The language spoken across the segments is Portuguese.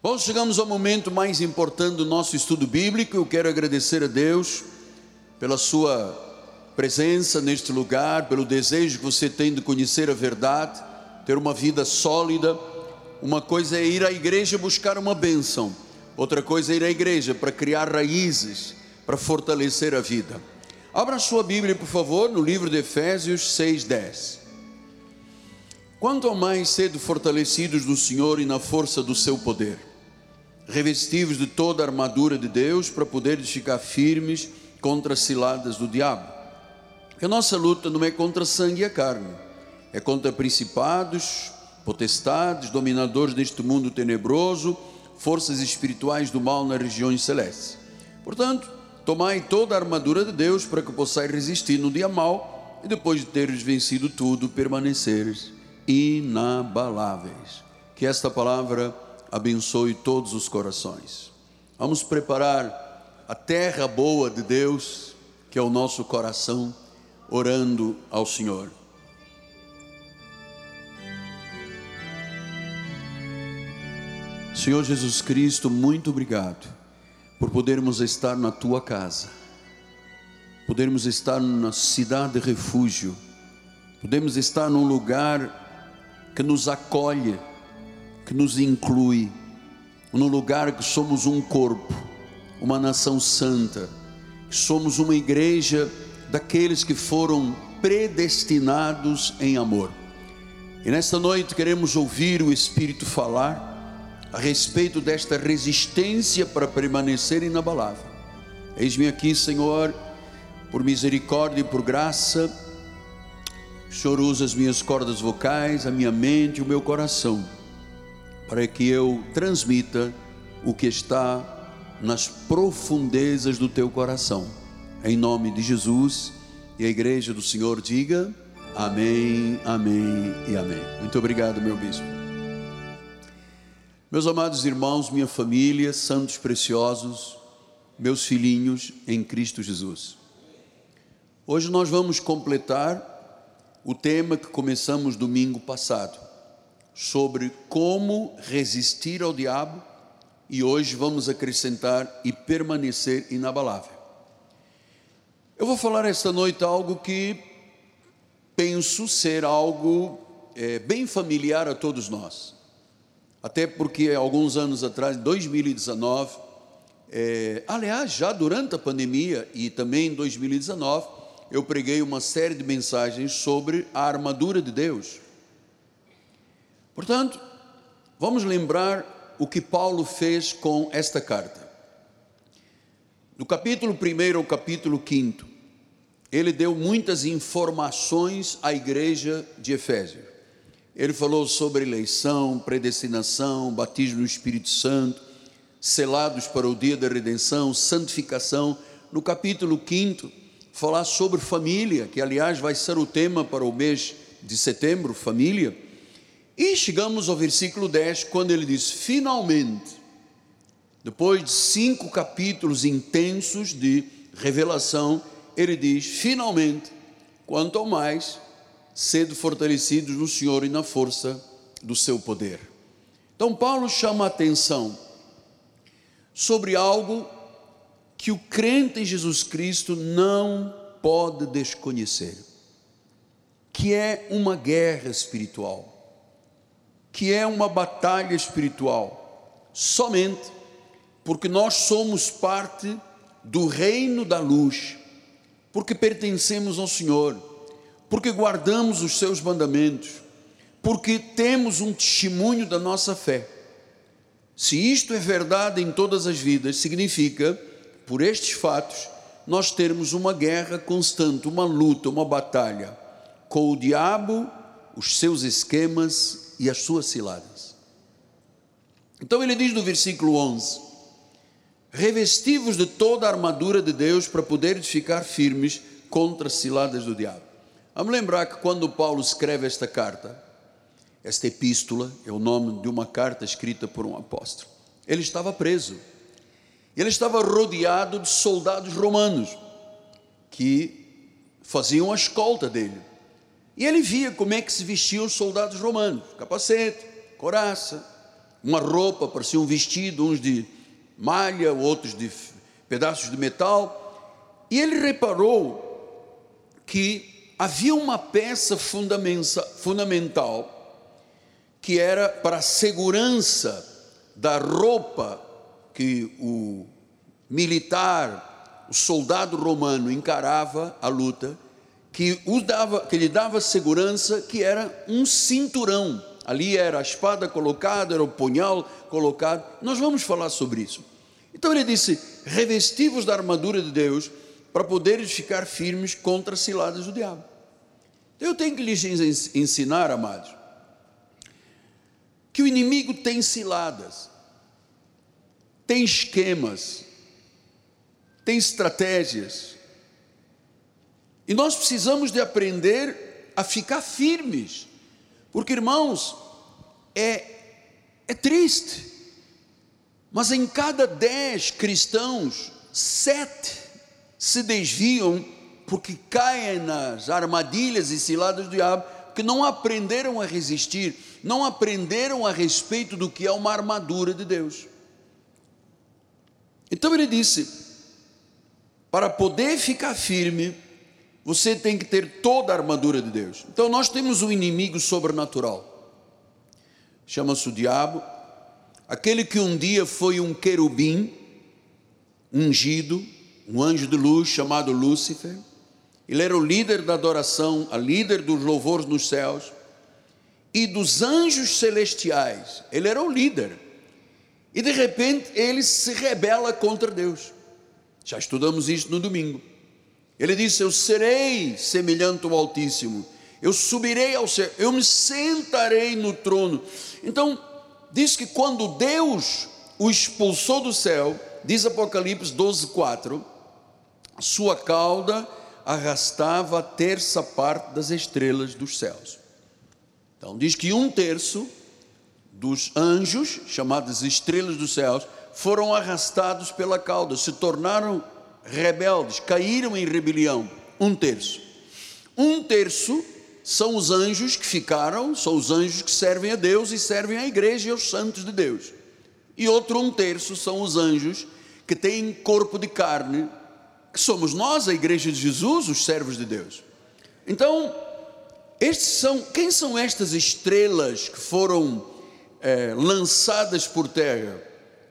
Bom, chegamos ao momento mais importante do nosso estudo bíblico. Eu quero agradecer a Deus pela sua presença neste lugar, pelo desejo que você tem de conhecer a verdade, ter uma vida sólida. Uma coisa é ir à igreja buscar uma bênção, outra coisa é ir à igreja para criar raízes, para fortalecer a vida. Abra sua Bíblia, por favor, no livro de Efésios 6:10. Quanto mais cedo fortalecidos no Senhor e na força do seu poder, revestidos de toda a armadura de Deus para poderes ficar firmes contra as ciladas do diabo. Porque a nossa luta não é contra sangue e a carne, é contra principados, potestades, dominadores deste mundo tenebroso, forças espirituais do mal nas regiões celestes. Portanto, tomai toda a armadura de Deus para que possais resistir no dia mau e depois de teres vencido tudo, permaneceres inabaláveis. Que esta palavra abençoe todos os corações. Vamos preparar a terra boa de Deus, que é o nosso coração, orando ao Senhor. Senhor Jesus Cristo, muito obrigado por podermos estar na tua casa, podermos estar na cidade de refúgio, podemos estar num lugar que nos acolhe, que nos inclui, no lugar que somos um corpo, uma nação santa, que somos uma igreja daqueles que foram predestinados em amor. E nesta noite queremos ouvir o Espírito falar a respeito desta resistência para permanecer inabalável. Eis-me aqui, Senhor, por misericórdia e por graça. O Senhor usa as minhas cordas vocais, a minha mente o meu coração para que eu transmita o que está nas profundezas do teu coração. Em nome de Jesus e a igreja do Senhor diga amém, amém e amém. Muito obrigado, meu bispo. Meus amados irmãos, minha família, santos preciosos, meus filhinhos em Cristo Jesus. Hoje nós vamos completar o tema que começamos domingo passado sobre como resistir ao diabo e hoje vamos acrescentar e permanecer inabalável. Eu vou falar esta noite algo que penso ser algo é, bem familiar a todos nós. Até porque alguns anos atrás, 2019, é, aliás, já durante a pandemia e também em 2019, eu preguei uma série de mensagens sobre a armadura de Deus Portanto, vamos lembrar o que Paulo fez com esta carta. Do capítulo 1 ao capítulo 5, ele deu muitas informações à igreja de Efésio. Ele falou sobre eleição, predestinação, batismo no Espírito Santo, selados para o dia da redenção, santificação. No capítulo 5, falar sobre família, que aliás vai ser o tema para o mês de setembro, família e chegamos ao versículo 10, quando ele diz: finalmente, depois de cinco capítulos intensos de revelação, ele diz: finalmente, quanto ao mais, sede fortalecidos no Senhor e na força do seu poder. Então, Paulo chama a atenção sobre algo que o crente em Jesus Cristo não pode desconhecer, que é uma guerra espiritual que é uma batalha espiritual, somente porque nós somos parte do reino da luz, porque pertencemos ao Senhor, porque guardamos os seus mandamentos, porque temos um testemunho da nossa fé. Se isto é verdade em todas as vidas, significa, por estes fatos, nós termos uma guerra constante, uma luta, uma batalha com o diabo, os seus esquemas e as suas ciladas. Então ele diz no versículo 11: Revestivos de toda a armadura de Deus para poderes ficar firmes contra as ciladas do diabo. Vamos lembrar que quando Paulo escreve esta carta, esta epístola é o nome de uma carta escrita por um apóstolo. Ele estava preso. Ele estava rodeado de soldados romanos que faziam a escolta dele. E ele via como é que se vestiam os soldados romanos: capacete, coraça, uma roupa, parecia um vestido, uns de malha, outros de pedaços de metal. E ele reparou que havia uma peça fundamental que era para a segurança da roupa que o militar, o soldado romano encarava a luta, que, o dava, que lhe dava segurança, que era um cinturão. Ali era a espada colocada, era o punhal colocado. Nós vamos falar sobre isso. Então ele disse: revestivos da armadura de Deus para poderes ficar firmes contra as ciladas do diabo. Eu tenho que lhes ensinar, amados, que o inimigo tem ciladas, tem esquemas, tem estratégias. E nós precisamos de aprender a ficar firmes. Porque, irmãos, é, é triste, mas em cada dez cristãos, sete se desviam porque caem nas armadilhas e ciladas do diabo, que não aprenderam a resistir, não aprenderam a respeito do que é uma armadura de Deus. Então ele disse: para poder ficar firme, você tem que ter toda a armadura de Deus. Então nós temos um inimigo sobrenatural, chama-se o diabo, aquele que um dia foi um querubim ungido, um anjo de luz chamado Lúcifer. Ele era o líder da adoração, a líder dos louvores nos céus e dos anjos celestiais. Ele era o líder. E de repente ele se rebela contra Deus. Já estudamos isso no domingo. Ele disse: Eu serei semelhante ao Altíssimo, eu subirei ao céu, eu me sentarei no trono. Então, diz que quando Deus o expulsou do céu, diz Apocalipse 12, 4, sua cauda arrastava a terça parte das estrelas dos céus. Então, diz que um terço dos anjos, chamados estrelas dos céus, foram arrastados pela cauda, se tornaram rebeldes, caíram em rebelião, um terço. Um terço são os anjos que ficaram, são os anjos que servem a Deus e servem à igreja e aos santos de Deus. E outro um terço são os anjos que têm corpo de carne, que somos nós, a igreja de Jesus, os servos de Deus. Então, estes são, quem são estas estrelas que foram é, lançadas por terra?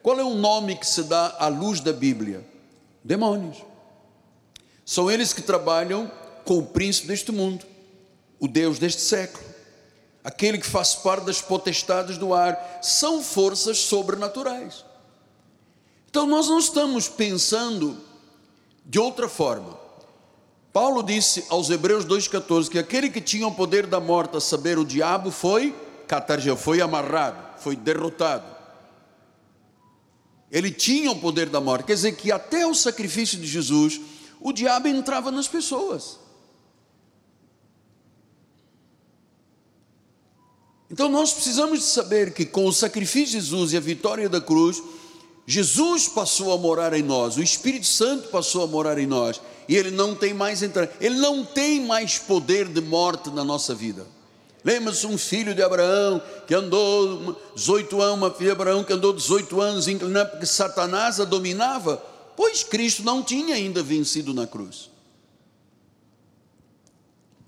Qual é o nome que se dá à luz da Bíblia? Demônios. São eles que trabalham com o príncipe deste mundo, o Deus deste século, aquele que faz parte das potestades do ar, são forças sobrenaturais. Então nós não estamos pensando de outra forma. Paulo disse aos Hebreus 2,14 que aquele que tinha o poder da morte, a saber, o diabo, foi catargeu, foi amarrado, foi derrotado. Ele tinha o poder da morte, quer dizer que até o sacrifício de Jesus, o diabo entrava nas pessoas. Então nós precisamos saber que com o sacrifício de Jesus e a vitória da cruz, Jesus passou a morar em nós, o Espírito Santo passou a morar em nós, e ele não tem mais entrar, ele não tem mais poder de morte na nossa vida. Lembra-se um filho de Abraão que andou 18 anos, uma filha de Abraão que andou 18 anos inclinando porque Satanás a dominava, pois Cristo não tinha ainda vencido na cruz.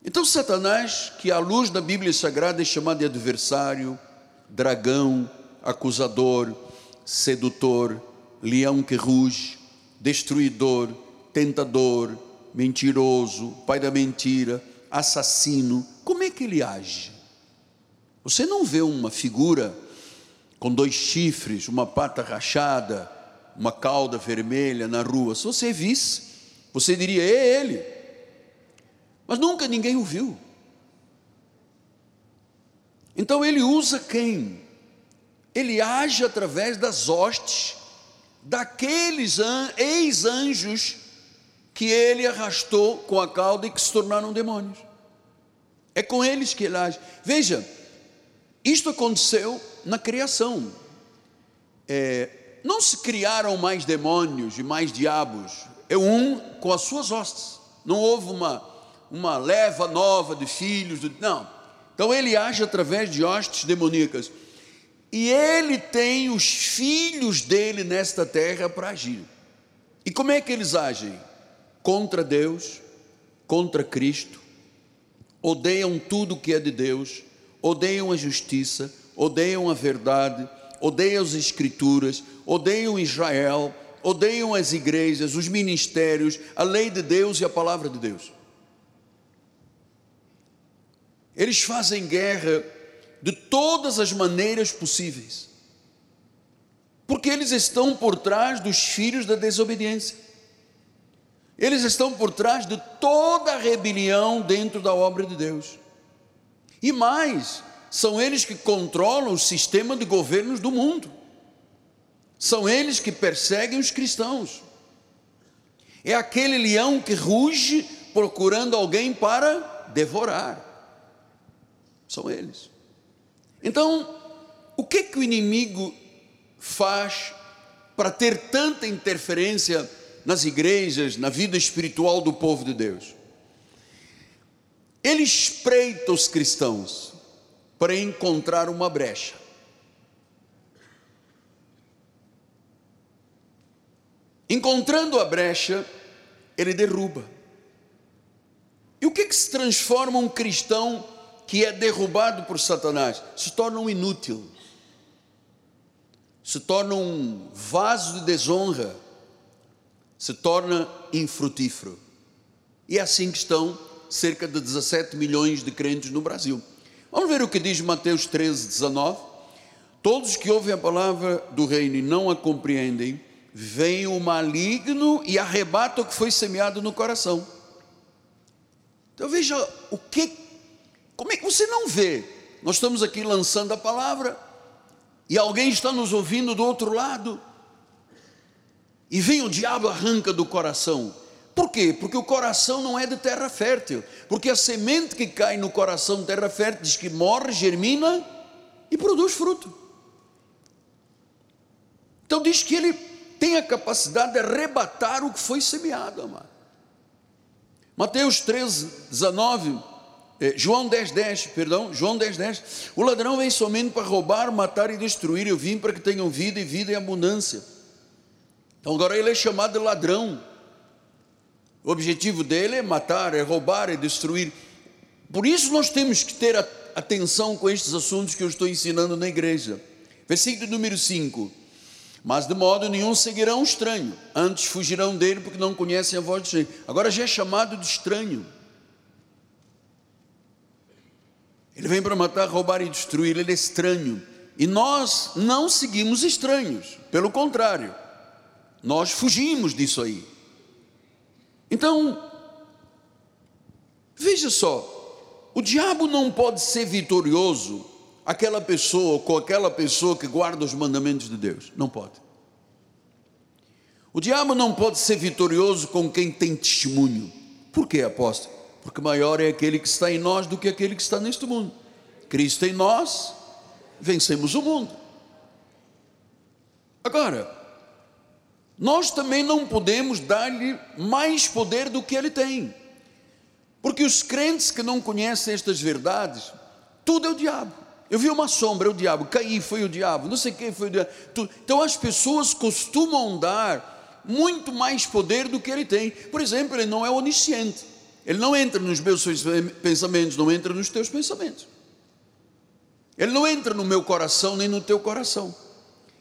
Então Satanás, que à luz da Bíblia Sagrada é chamado de adversário, dragão, acusador, sedutor, leão que ruge, destruidor, tentador, mentiroso, pai da mentira, assassino, como é que ele age? Você não vê uma figura com dois chifres, uma pata rachada, uma cauda vermelha na rua. Se você visse, você diria: é ele. Mas nunca ninguém o viu. Então ele usa quem? Ele age através das hostes daqueles ex-anjos que ele arrastou com a cauda e que se tornaram demônios. É com eles que ele age. Veja, isto aconteceu na criação. É, não se criaram mais demônios e mais diabos. É um com as suas hostes. Não houve uma, uma leva nova de filhos. De, não. Então ele age através de hostes demoníacas. E ele tem os filhos dele nesta terra para agir. E como é que eles agem? Contra Deus, contra Cristo, odeiam tudo que é de Deus, odeiam a justiça, odeiam a verdade, odeiam as Escrituras, odeiam Israel, odeiam as igrejas, os ministérios, a lei de Deus e a palavra de Deus. Eles fazem guerra de todas as maneiras possíveis, porque eles estão por trás dos filhos da desobediência, eles estão por trás de toda rebelião dentro da obra de Deus, e mais, são eles que controlam o sistema de governos do mundo, são eles que perseguem os cristãos, é aquele leão que ruge procurando alguém para devorar, são eles. Então, o que que o inimigo faz para ter tanta interferência nas igrejas, na vida espiritual do povo de Deus? Ele espreita os cristãos para encontrar uma brecha. Encontrando a brecha, ele derruba. E o que, que se transforma um cristão que é derrubado por Satanás, se torna um inútil, se torna um vaso de desonra, se torna infrutífero. E é assim que estão cerca de 17 milhões de crentes no Brasil. Vamos ver o que diz Mateus 13, 19. Todos que ouvem a palavra do reino e não a compreendem, vem o maligno e arrebata o que foi semeado no coração. Então veja o que como é que você não vê? Nós estamos aqui lançando a palavra e alguém está nos ouvindo do outro lado. E vem o diabo arranca do coração. Por quê? Porque o coração não é de terra fértil. Porque a semente que cai no coração de terra fértil diz que morre, germina e produz fruto. Então diz que ele tem a capacidade de arrebatar o que foi semeado, amado. Mateus 13, 19 é, João 10, 10, perdão, João 10, 10. O ladrão vem somente para roubar, matar e destruir. Eu vim para que tenham vida e vida em abundância. Então agora ele é chamado de ladrão. O objetivo dele é matar, é roubar, é destruir. Por isso nós temos que ter atenção com estes assuntos que eu estou ensinando na igreja. Versículo número 5. Mas de modo nenhum seguirão o estranho, antes fugirão dele porque não conhecem a voz do estranho. Agora já é chamado de estranho. Ele vem para matar, roubar e destruir, ele é estranho. E nós não seguimos estranhos, pelo contrário, nós fugimos disso aí. Então, veja só, o diabo não pode ser vitorioso aquela pessoa com aquela pessoa que guarda os mandamentos de Deus, não pode. O diabo não pode ser vitorioso com quem tem testemunho. Por que, apóstolo? porque maior é aquele que está em nós do que aquele que está neste mundo. Cristo em nós, vencemos o mundo. Agora, nós também não podemos dar-lhe mais poder do que ele tem, porque os crentes que não conhecem estas verdades, tudo é o diabo. Eu vi uma sombra, é o diabo, caí, foi o diabo, não sei quem foi o diabo. Então as pessoas costumam dar muito mais poder do que ele tem. Por exemplo, ele não é onisciente. Ele não entra nos meus pensamentos, não entra nos teus pensamentos. Ele não entra no meu coração nem no teu coração.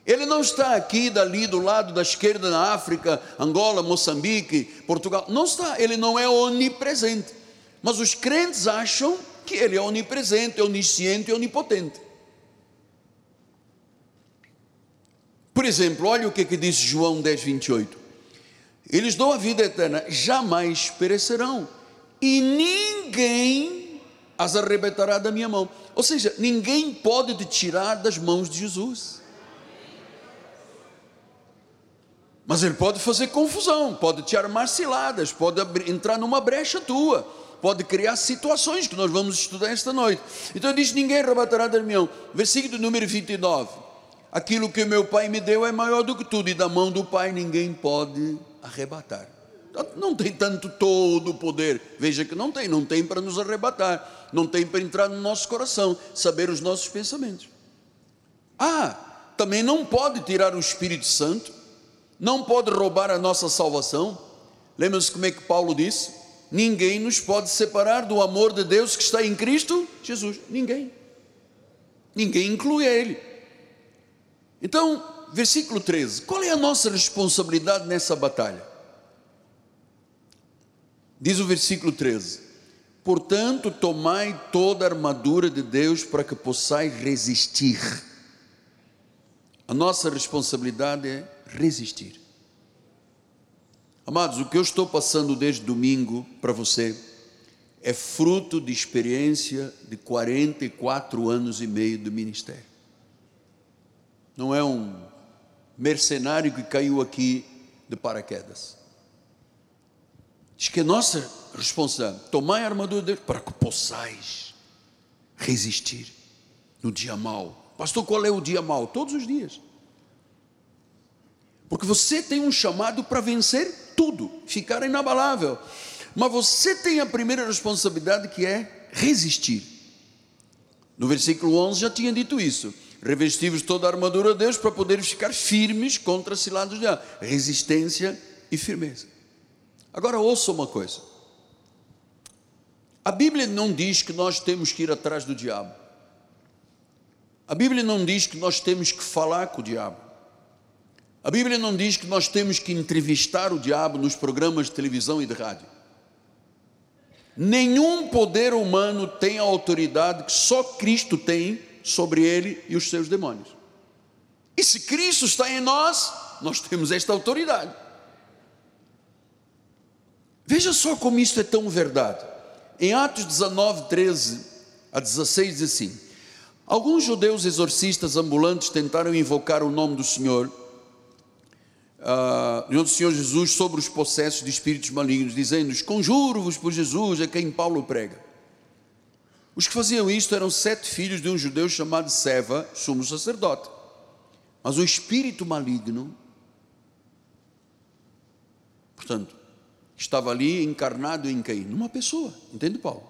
Ele não está aqui, dali, do lado da esquerda, na África, Angola, Moçambique, Portugal. Não está, ele não é onipresente. Mas os crentes acham que ele é onipresente, onisciente e onipotente. Por exemplo, olha o que, que diz João 10, 28. Eles dão a vida eterna, jamais perecerão e ninguém as arrebatará da minha mão. Ou seja, ninguém pode te tirar das mãos de Jesus. Mas ele pode fazer confusão, pode te armar ciladas, pode entrar numa brecha tua, pode criar situações que nós vamos estudar esta noite. Então ele diz: ninguém arrebatará da. Versículo número 29. Aquilo que meu pai me deu é maior do que tudo, e da mão do pai ninguém pode arrebatar. Não tem tanto todo o poder. Veja que não tem, não tem para nos arrebatar, não tem para entrar no nosso coração, saber os nossos pensamentos. Ah, também não pode tirar o Espírito Santo, não pode roubar a nossa salvação. Lembra-se como é que Paulo disse? Ninguém nos pode separar do amor de Deus que está em Cristo Jesus. Ninguém. Ninguém inclui a Ele. Então, versículo 13: qual é a nossa responsabilidade nessa batalha? Diz o versículo 13: Portanto, tomai toda a armadura de Deus para que possais resistir. A nossa responsabilidade é resistir. Amados, o que eu estou passando desde domingo para você é fruto de experiência de 44 anos e meio do ministério. Não é um mercenário que caiu aqui de paraquedas. Diz que é nossa responsabilidade, tomai a armadura de Deus para que possais resistir no dia mau. Pastor, qual é o dia mau? Todos os dias. Porque você tem um chamado para vencer tudo, ficar inabalável. Mas você tem a primeira responsabilidade que é resistir. No versículo 11 já tinha dito isso. Revestivos toda a armadura de Deus para poder ficar firmes contra cilados de ar. Resistência e firmeza. Agora ouça uma coisa. A Bíblia não diz que nós temos que ir atrás do diabo. A Bíblia não diz que nós temos que falar com o diabo. A Bíblia não diz que nós temos que entrevistar o diabo nos programas de televisão e de rádio. Nenhum poder humano tem a autoridade que só Cristo tem sobre ele e os seus demônios. E se Cristo está em nós, nós temos esta autoridade. Veja só como isso é tão verdade. Em Atos 19, 13 a 16 diz assim: Alguns judeus exorcistas ambulantes tentaram invocar o nome do Senhor, uh, do Senhor Jesus, sobre os processos de espíritos malignos, dizendo: Conjuro-vos por Jesus, a quem Paulo prega. Os que faziam isto eram sete filhos de um judeu chamado Seva, sumo sacerdote. Mas o espírito maligno, portanto, estava ali encarnado em quem? Numa pessoa, entende, Paulo?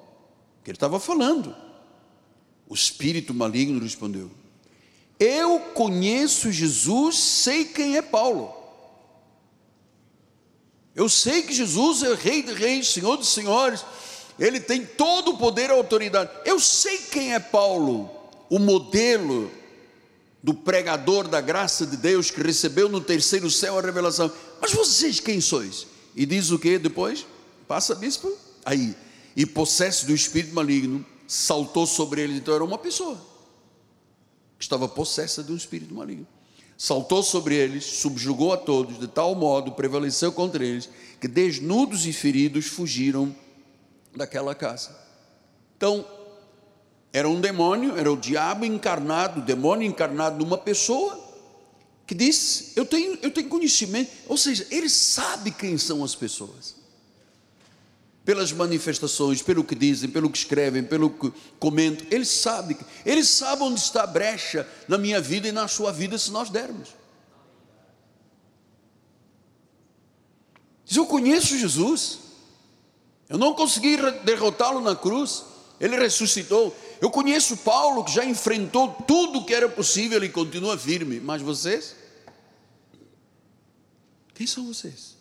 Que ele estava falando. O espírito maligno respondeu: Eu conheço Jesus, sei quem é Paulo. Eu sei que Jesus é Rei de Reis, Senhor dos Senhores, Ele tem todo o poder e autoridade. Eu sei quem é Paulo, o modelo do pregador da graça de Deus que recebeu no terceiro céu a revelação. Mas vocês quem sois? E diz o que depois? Passa, bispo? Aí. E possesso do espírito maligno saltou sobre eles. Então era uma pessoa que estava possessa de um espírito maligno. Saltou sobre eles, subjugou a todos, de tal modo prevaleceu contra eles, que desnudos e feridos fugiram daquela casa. Então, era um demônio, era o diabo encarnado, o demônio encarnado numa pessoa, que diz: eu tenho, eu tenho conhecimento, ou seja, ele sabe quem são as pessoas. Pelas manifestações, pelo que dizem, pelo que escrevem, pelo que comentam, ele sabe, ele sabe onde está a brecha na minha vida e na sua vida se nós dermos. Diz: Eu conheço Jesus, eu não consegui derrotá-lo na cruz, ele ressuscitou. Eu conheço Paulo, que já enfrentou tudo que era possível e continua firme, mas vocês? Quem são vocês?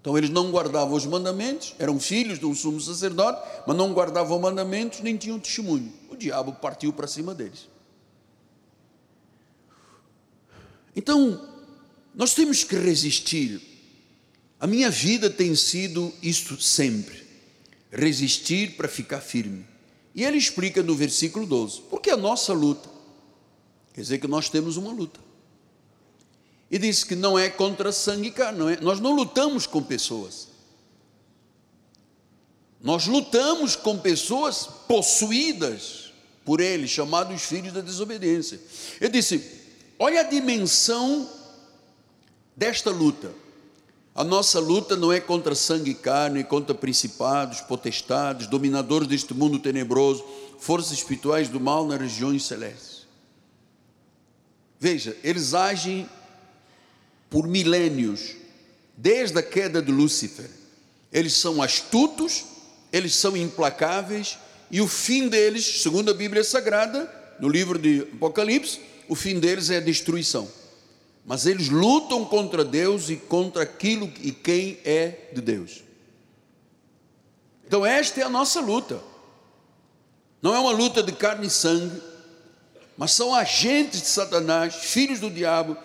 Então eles não guardavam os mandamentos, eram filhos de um sumo sacerdote, mas não guardavam mandamentos nem tinham testemunho. O diabo partiu para cima deles. Então, nós temos que resistir. A minha vida tem sido isto sempre: resistir para ficar firme. E ele explica no versículo 12, porque a nossa luta, quer dizer que nós temos uma luta. E disse que não é contra sangue e carne, não é? nós não lutamos com pessoas. Nós lutamos com pessoas possuídas por ele, chamados filhos da desobediência. Ele disse: olha a dimensão desta luta. A nossa luta não é contra sangue e carne, contra principados, potestades, dominadores deste mundo tenebroso, forças espirituais do mal nas regiões celestes. Veja, eles agem por milênios, desde a queda de Lúcifer. Eles são astutos, eles são implacáveis, e o fim deles, segundo a Bíblia Sagrada, no livro de Apocalipse, o fim deles é a destruição. Mas eles lutam contra Deus e contra aquilo e quem é de Deus. Então, esta é a nossa luta. Não é uma luta de carne e sangue, mas são agentes de Satanás, filhos do diabo.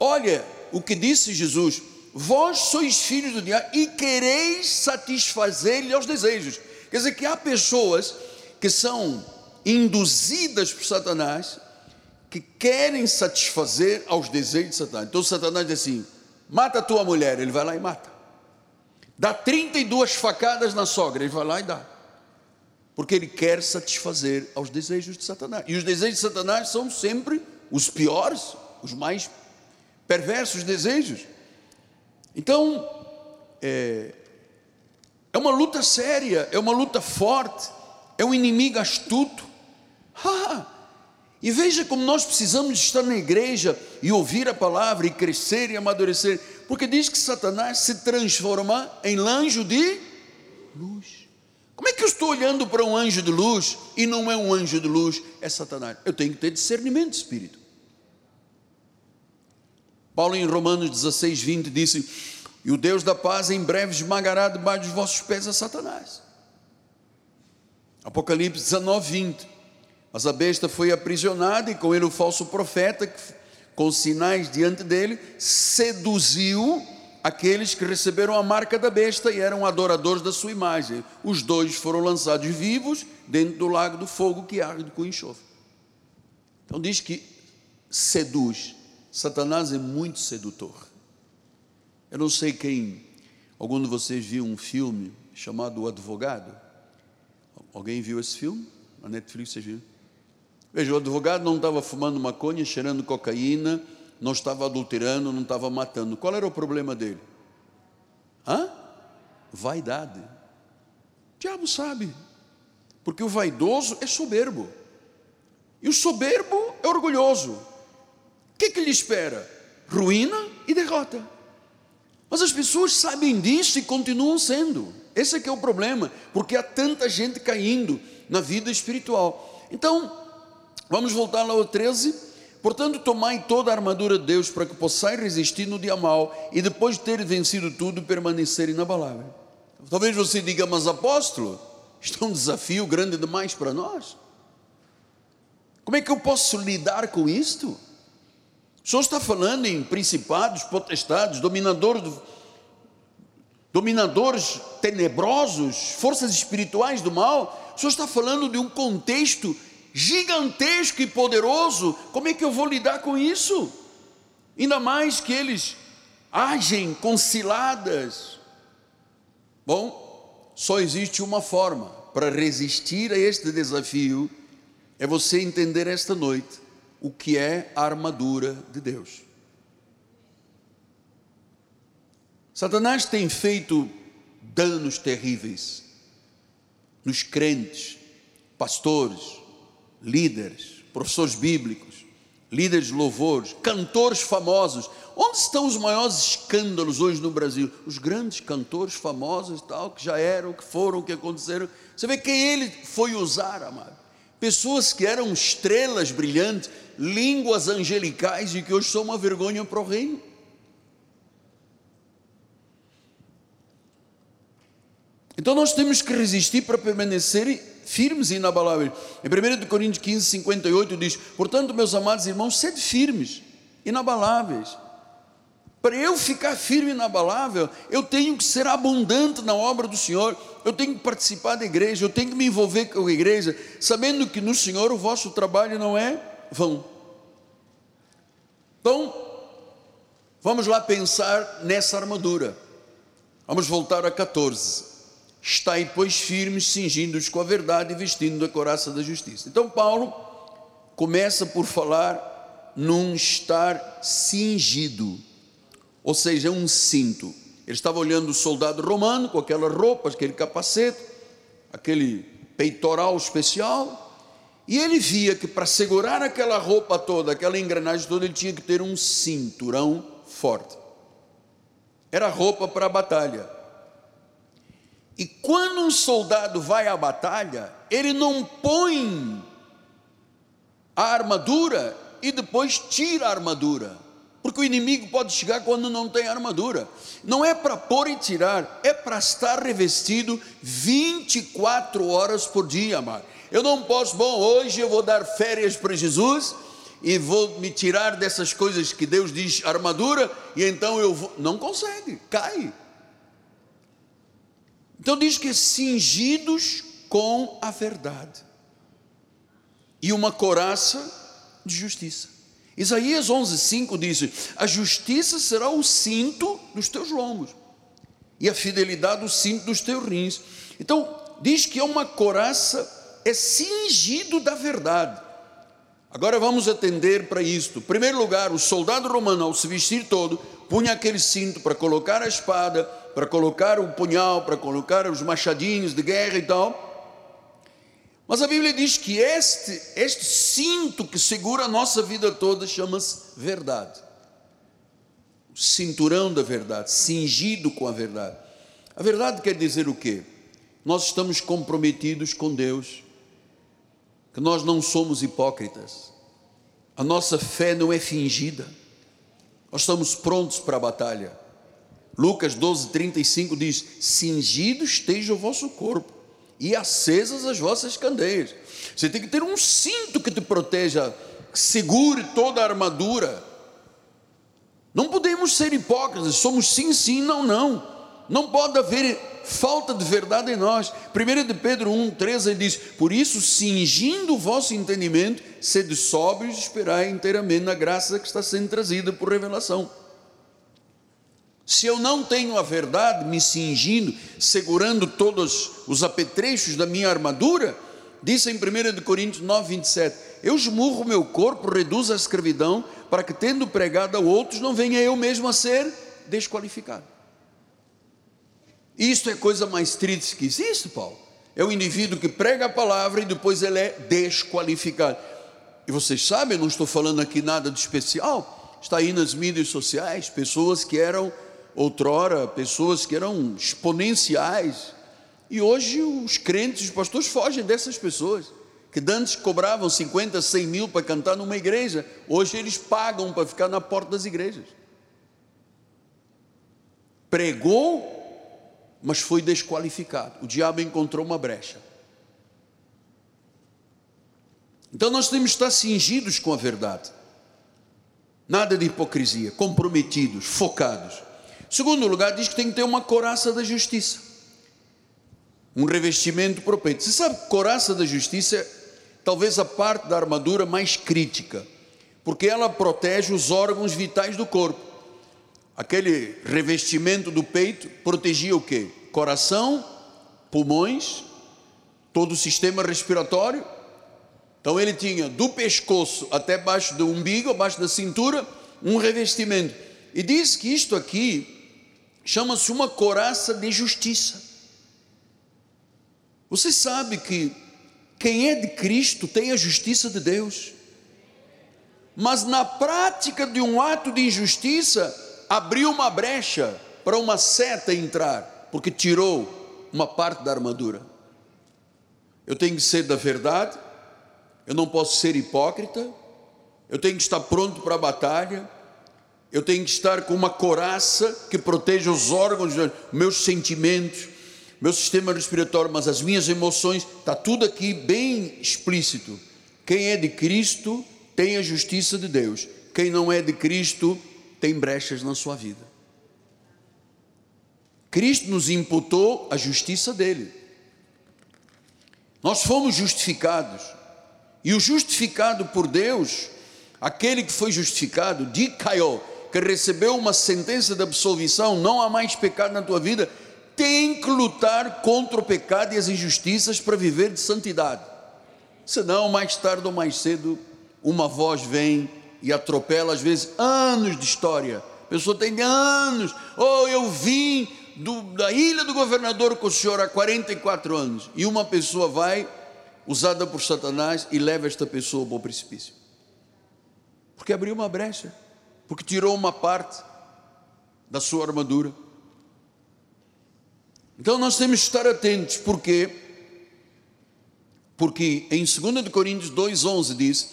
Olha o que disse Jesus: Vós sois filhos do diabo e quereis satisfazer-lhe aos desejos. Quer dizer que há pessoas que são induzidas por Satanás que querem satisfazer aos desejos de Satanás. Então Satanás diz assim: mata a tua mulher, ele vai lá e mata. Dá 32 facadas na sogra, ele vai lá e dá. Porque ele quer satisfazer aos desejos de Satanás. E os desejos de Satanás são sempre os piores, os mais perversos desejos. Então, é, é uma luta séria, é uma luta forte, é um inimigo astuto. Ah, e veja como nós precisamos estar na igreja e ouvir a palavra e crescer e amadurecer, porque diz que Satanás se transforma em anjo de luz. Como é que eu estou olhando para um anjo de luz e não é um anjo de luz, é Satanás? Eu tenho que ter discernimento de espírito. Paulo em Romanos 16, 20 disse: E o Deus da paz em breve esmagará debaixo dos vossos pés a Satanás. Apocalipse 19, 20. Mas a besta foi aprisionada e com ele o falso profeta, que, com sinais diante dele, seduziu aqueles que receberam a marca da besta e eram adoradores da sua imagem. Os dois foram lançados vivos dentro do lago do fogo que arde com enxofre. Então diz que seduz. Satanás é muito sedutor. Eu não sei quem, algum de vocês viu um filme chamado O Advogado? Alguém viu esse filme? Na Netflix vocês viram? Veja, o advogado não estava fumando maconha, cheirando cocaína, não estava adulterando, não estava matando. Qual era o problema dele? Hã? Vaidade. O diabo sabe. Porque o vaidoso é soberbo. E o soberbo é orgulhoso. O que, que lhe espera? Ruína e derrota. Mas as pessoas sabem disso e continuam sendo. Esse é que é o problema, porque há tanta gente caindo na vida espiritual. Então, Vamos voltar lá ao 13. Portanto, tomai toda a armadura de Deus para que possais resistir no dia mal e depois de ter vencido tudo, permanecer inabalável. Talvez você diga, mas apóstolo, isto é um desafio grande demais para nós. Como é que eu posso lidar com isto? O Senhor está falando em principados, potestades, dominadores, dominadores tenebrosos, forças espirituais do mal. O Senhor está falando de um contexto gigantesco e poderoso, como é que eu vou lidar com isso? Ainda mais que eles agem com ciladas. Bom, só existe uma forma para resistir a este desafio, é você entender esta noite o que é a armadura de Deus. Satanás tem feito danos terríveis nos crentes, pastores, líderes, professores bíblicos, líderes de louvores, cantores famosos. Onde estão os maiores escândalos hoje no Brasil? Os grandes cantores famosos, tal, que já eram, que foram, que aconteceram. Você vê quem ele foi usar, amado. Pessoas que eram estrelas brilhantes, línguas angelicais e que hoje são uma vergonha para o reino. Então nós temos que resistir para permanecer firmes e inabaláveis. Em 1 Coríntios 15, 58 diz: Portanto, meus amados irmãos, sede firmes, inabaláveis. Para eu ficar firme e inabalável, eu tenho que ser abundante na obra do Senhor, eu tenho que participar da igreja, eu tenho que me envolver com a igreja, sabendo que no Senhor o vosso trabalho não é vão. Então, vamos lá pensar nessa armadura. Vamos voltar a 14. Estai, pois, firmes, cingindo-os com a verdade e vestindo a coraça da justiça. Então, Paulo começa por falar num estar cingido, ou seja, um cinto. Ele estava olhando o soldado romano com aquela roupa, aquele capacete, aquele peitoral especial, e ele via que para segurar aquela roupa toda, aquela engrenagem toda, ele tinha que ter um cinturão forte. Era roupa para a batalha. E quando um soldado vai à batalha, ele não põe a armadura e depois tira a armadura. Porque o inimigo pode chegar quando não tem armadura. Não é para pôr e tirar, é para estar revestido 24 horas por dia, amado. Eu não posso, bom, hoje eu vou dar férias para Jesus e vou me tirar dessas coisas que Deus diz armadura, e então eu vou. Não consegue, cai. Então diz que cingidos com a verdade e uma coraça de justiça. Isaías 11:5 diz: A justiça será o cinto dos teus lombos e a fidelidade o cinto dos teus rins. Então diz que é uma coraça é cingido da verdade. Agora vamos atender para isto. Em primeiro lugar, o soldado romano, ao se vestir todo, punha aquele cinto para colocar a espada, para colocar o punhal, para colocar os machadinhos de guerra e tal. Mas a Bíblia diz que este, este cinto que segura a nossa vida toda chama-se verdade. O cinturão da verdade, cingido com a verdade. A verdade quer dizer o quê? Nós estamos comprometidos com Deus que nós não somos hipócritas, a nossa fé não é fingida, nós estamos prontos para a batalha. Lucas 12, 35 diz: Cingido esteja o vosso corpo e acesas as vossas candeias. Você tem que ter um cinto que te proteja, que segure toda a armadura. Não podemos ser hipócritas, somos sim, sim, não, não. Não pode haver falta de verdade em nós. 1 de Pedro 1, 13 diz: Por isso, cingindo o vosso entendimento, sede sóbrios e esperai inteiramente na graça que está sendo trazida por revelação. Se eu não tenho a verdade me cingindo, segurando todos os apetrechos da minha armadura, disse em 1 Coríntios 9, 27, eu esmurro meu corpo, reduzo a escravidão, para que tendo pregado a outros, não venha eu mesmo a ser desqualificado. Isto é coisa mais triste que existe, Paulo. É o indivíduo que prega a palavra e depois ele é desqualificado. E vocês sabem, eu não estou falando aqui nada de especial. Está aí nas mídias sociais, pessoas que eram outrora, pessoas que eram exponenciais. E hoje os crentes, os pastores fogem dessas pessoas. Que antes cobravam 50, 100 mil para cantar numa igreja, hoje eles pagam para ficar na porta das igrejas. Pregou mas foi desqualificado. O diabo encontrou uma brecha. Então nós temos que estar cingidos com a verdade. Nada de hipocrisia, comprometidos, focados. Segundo lugar, diz que tem que ter uma coraça da justiça. Um revestimento para o peito. Você sabe que coraça da justiça é talvez a parte da armadura mais crítica, porque ela protege os órgãos vitais do corpo aquele revestimento do peito protegia o quê? Coração, pulmões, todo o sistema respiratório. Então ele tinha do pescoço até baixo do umbigo, abaixo da cintura, um revestimento. E diz que isto aqui chama-se uma coraça de justiça. Você sabe que quem é de Cristo tem a justiça de Deus. Mas na prática de um ato de injustiça, abriu uma brecha para uma seta entrar, porque tirou uma parte da armadura. Eu tenho que ser da verdade, eu não posso ser hipócrita, eu tenho que estar pronto para a batalha, eu tenho que estar com uma coraça que proteja os órgãos, meus sentimentos, meu sistema respiratório, mas as minhas emoções, está tudo aqui bem explícito. Quem é de Cristo tem a justiça de Deus, quem não é de Cristo tem brechas na sua vida. Cristo nos imputou a justiça dele. Nós fomos justificados. E o justificado por Deus, aquele que foi justificado, de Caio, que recebeu uma sentença de absolvição, não há mais pecado na tua vida, tem que lutar contra o pecado e as injustiças para viver de santidade. Senão, mais tarde ou mais cedo, uma voz vem e atropela às vezes anos de história. A pessoa tem anos. Ou oh, eu vim do, da ilha do governador com o senhor há 44 anos. E uma pessoa vai, usada por Satanás, e leva esta pessoa para o precipício. Porque abriu uma brecha, porque tirou uma parte da sua armadura. Então nós temos que estar atentos, porque porque em 2 Coríntios 2,11 diz: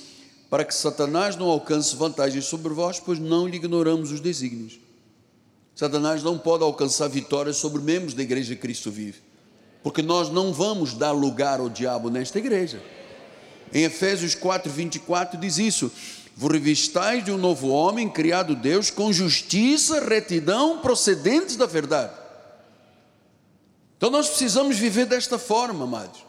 para que Satanás não alcance vantagem sobre vós, pois não lhe ignoramos os desígnios. Satanás não pode alcançar vitórias sobre membros da igreja Cristo vive, porque nós não vamos dar lugar ao diabo nesta igreja. Em Efésios 4, 24 diz isso: Vos revistais de um novo homem, criado Deus, com justiça, retidão, procedentes da verdade. Então nós precisamos viver desta forma, amados.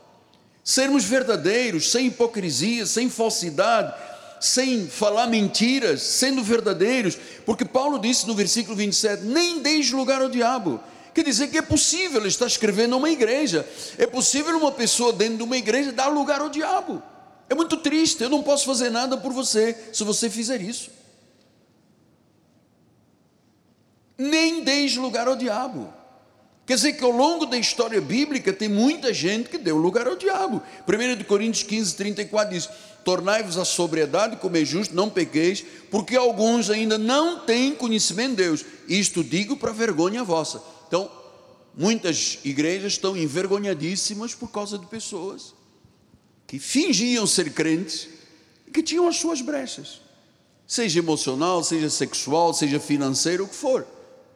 Sermos verdadeiros, sem hipocrisia, sem falsidade, sem falar mentiras, sendo verdadeiros, porque Paulo disse no versículo 27: nem deis lugar ao diabo. Quer dizer que é possível, ele está escrevendo uma igreja, é possível uma pessoa dentro de uma igreja dar lugar ao diabo. É muito triste, eu não posso fazer nada por você se você fizer isso. Nem deis lugar ao diabo. Quer dizer que ao longo da história bíblica tem muita gente que deu lugar ao diabo. 1 Coríntios 15, 34 diz: Tornai-vos a sobriedade, como é justo, não pequeis, porque alguns ainda não têm conhecimento de Deus. Isto digo para vergonha vossa. Então, muitas igrejas estão envergonhadíssimas por causa de pessoas que fingiam ser crentes e que tinham as suas brechas, seja emocional, seja sexual, seja financeiro, o que for.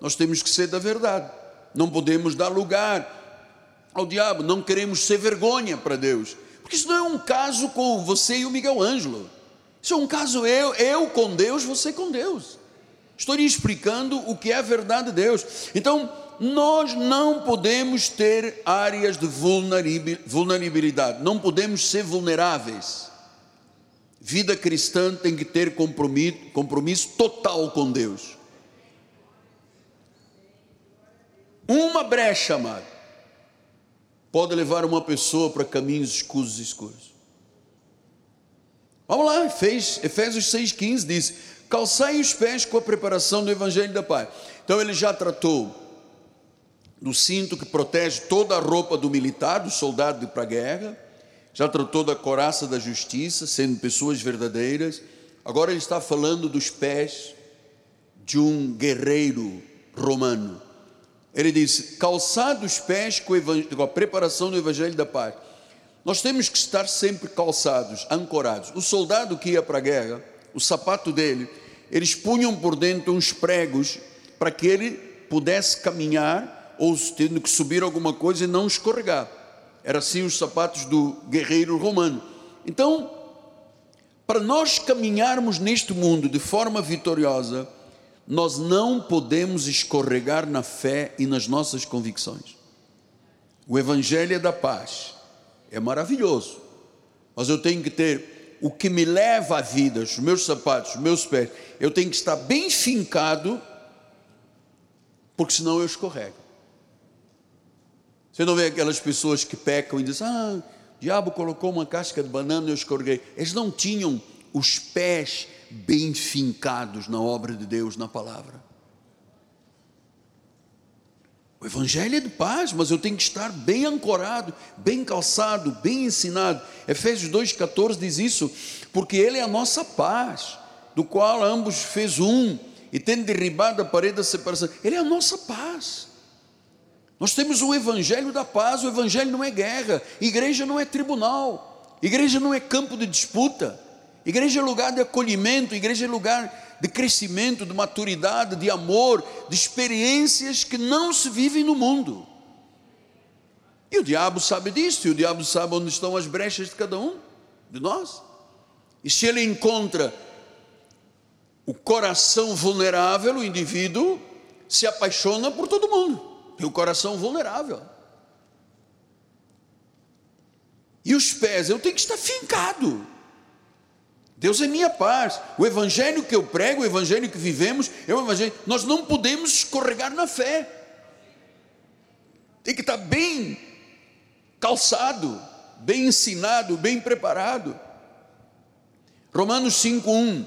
Nós temos que ser da verdade não podemos dar lugar ao diabo, não queremos ser vergonha para Deus, porque isso não é um caso com você e o Miguel Ângelo, isso é um caso eu, eu com Deus, você com Deus. Estou lhe explicando o que é a verdade de Deus. Então, nós não podemos ter áreas de vulnerabilidade, não podemos ser vulneráveis. Vida cristã tem que ter compromisso, compromisso total com Deus. Uma brecha, amado, pode levar uma pessoa para caminhos escuros e escuros. Vamos lá, Efésios 6,15 diz: calçai os pés com a preparação do Evangelho da Paz. Então ele já tratou do cinto que protege toda a roupa do militar, do soldado para a guerra, já tratou da coraça da justiça, sendo pessoas verdadeiras. Agora ele está falando dos pés de um guerreiro romano ele diz: calçado os pés com, com a preparação do Evangelho da Paz. Nós temos que estar sempre calçados, ancorados. O soldado que ia para a guerra, o sapato dele, eles punham por dentro uns pregos para que ele pudesse caminhar ou tendo que subir alguma coisa e não escorregar. Era assim os sapatos do guerreiro romano. Então, para nós caminharmos neste mundo de forma vitoriosa, nós não podemos escorregar na fé e nas nossas convicções. O Evangelho é da paz, é maravilhoso, mas eu tenho que ter o que me leva à vida, os meus sapatos, os meus pés, eu tenho que estar bem fincado, porque senão eu escorrego. Você não vê aquelas pessoas que pecam e dizem: Ah, o diabo colocou uma casca de banana e eu escorreguei. Eles não tinham os pés bem fincados na obra de Deus, na palavra. O Evangelho é de paz, mas eu tenho que estar bem ancorado, bem calçado, bem ensinado. Efésios 2,14 diz isso, porque Ele é a nossa paz, do qual ambos fez um, e tendo derribado a parede da separação, Ele é a nossa paz. Nós temos o Evangelho da paz, o Evangelho não é guerra, igreja não é tribunal, igreja não é campo de disputa. Igreja é lugar de acolhimento, igreja é lugar de crescimento, de maturidade, de amor, de experiências que não se vivem no mundo. E o diabo sabe disso, e o diabo sabe onde estão as brechas de cada um de nós. E se ele encontra o coração vulnerável, o indivíduo se apaixona por todo mundo. Tem o coração vulnerável. E os pés, eu tenho que estar fincado. Deus é minha paz. O evangelho que eu prego, o evangelho que vivemos, é um evangelho. Nós não podemos escorregar na fé. Tem que estar bem calçado, bem ensinado, bem preparado. Romanos 5:1